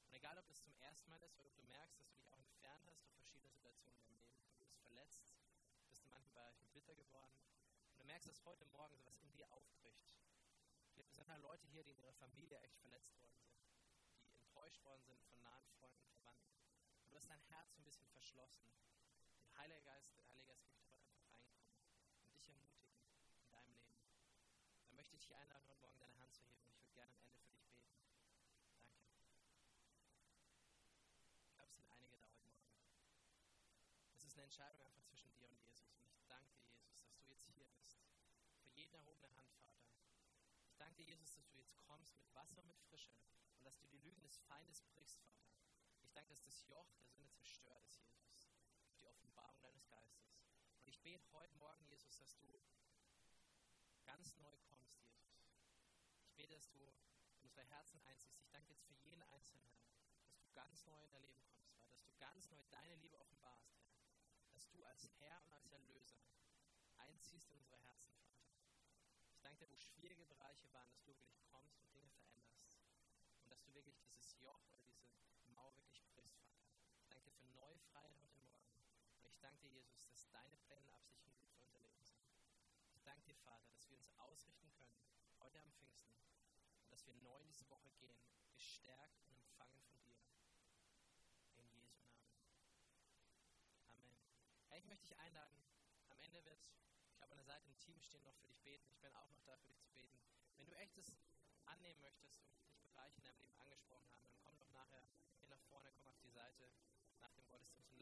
[SPEAKER 1] Und egal, ob das zum ersten Mal ist oder ob du merkst, dass du dich auch entfernt hast durch verschiedene Situationen in deinem Leben, du bist verletzt, bist du manchmal Bereichen bitter geworden und du merkst, dass heute Morgen sowas in dir aufbricht. Es sind halt Leute hier, die in ihrer Familie echt verletzt worden sind, die enttäuscht worden sind von nahen Freunden und Verwandten. Und du hast dein Herz ein bisschen verschlossen. Der Heilige Geist, der Heilige Geist möchte heute einfach reinkommen und dich ermutigen in deinem Leben. Dann möchte ich dich einladen, heute Morgen deine Hand zu heben ich würde gerne am Ende für dich beten. Danke. Ich glaube, es sind einige da heute Morgen. Es ist eine Entscheidung einfach zwischen dir und Jesus. Und ich danke dir, Jesus, dass du jetzt hier bist. Für jeden erhobene Hand, Vater. Ich danke dir, Jesus, dass du jetzt kommst mit Wasser und mit Frische und dass du die Lügen des Feindes brichst, Vater. Ich danke, dass das Joch der Sünde zerstört ist, Jesus, durch die Offenbarung deines Geistes. Und ich bete heute Morgen, Jesus, dass du ganz neu kommst, bete, dass du unsere Herzen einziehst. Ich danke jetzt für jeden Einzelnen, Herr, dass du ganz neu in dein Leben kommst, Vater, dass du ganz neu deine Liebe offenbarst, Herr. Dass du als Herr und als Erlöser einziehst in unsere Herzen, Vater. Ich danke dir, wo schwierige Bereiche waren, dass du wirklich kommst und Dinge veränderst. Und dass du wirklich dieses Joch oder diese Mauer wirklich brichst, Vater. Ich danke dir für neue Freiheit heute Morgen. Und ich danke dir, Jesus, dass deine Pläne Absichten für unser Leben sind. Ich danke dir, Vater, dass wir uns ausrichten können, heute am Pfingsten, wir neu in diese Woche gehen, gestärkt und empfangen von dir. In Jesu Namen. Amen. Hey, ich möchte dich einladen. Am Ende wird, ich glaube, an der Seite ein Team stehen noch für dich beten. Ich bin auch noch da für dich zu beten. Wenn du echtes annehmen möchtest und dich Bereiche in deinem Leben angesprochen haben, dann komm doch nachher hier nach vorne, komm auf die Seite nach dem Gottesdienst und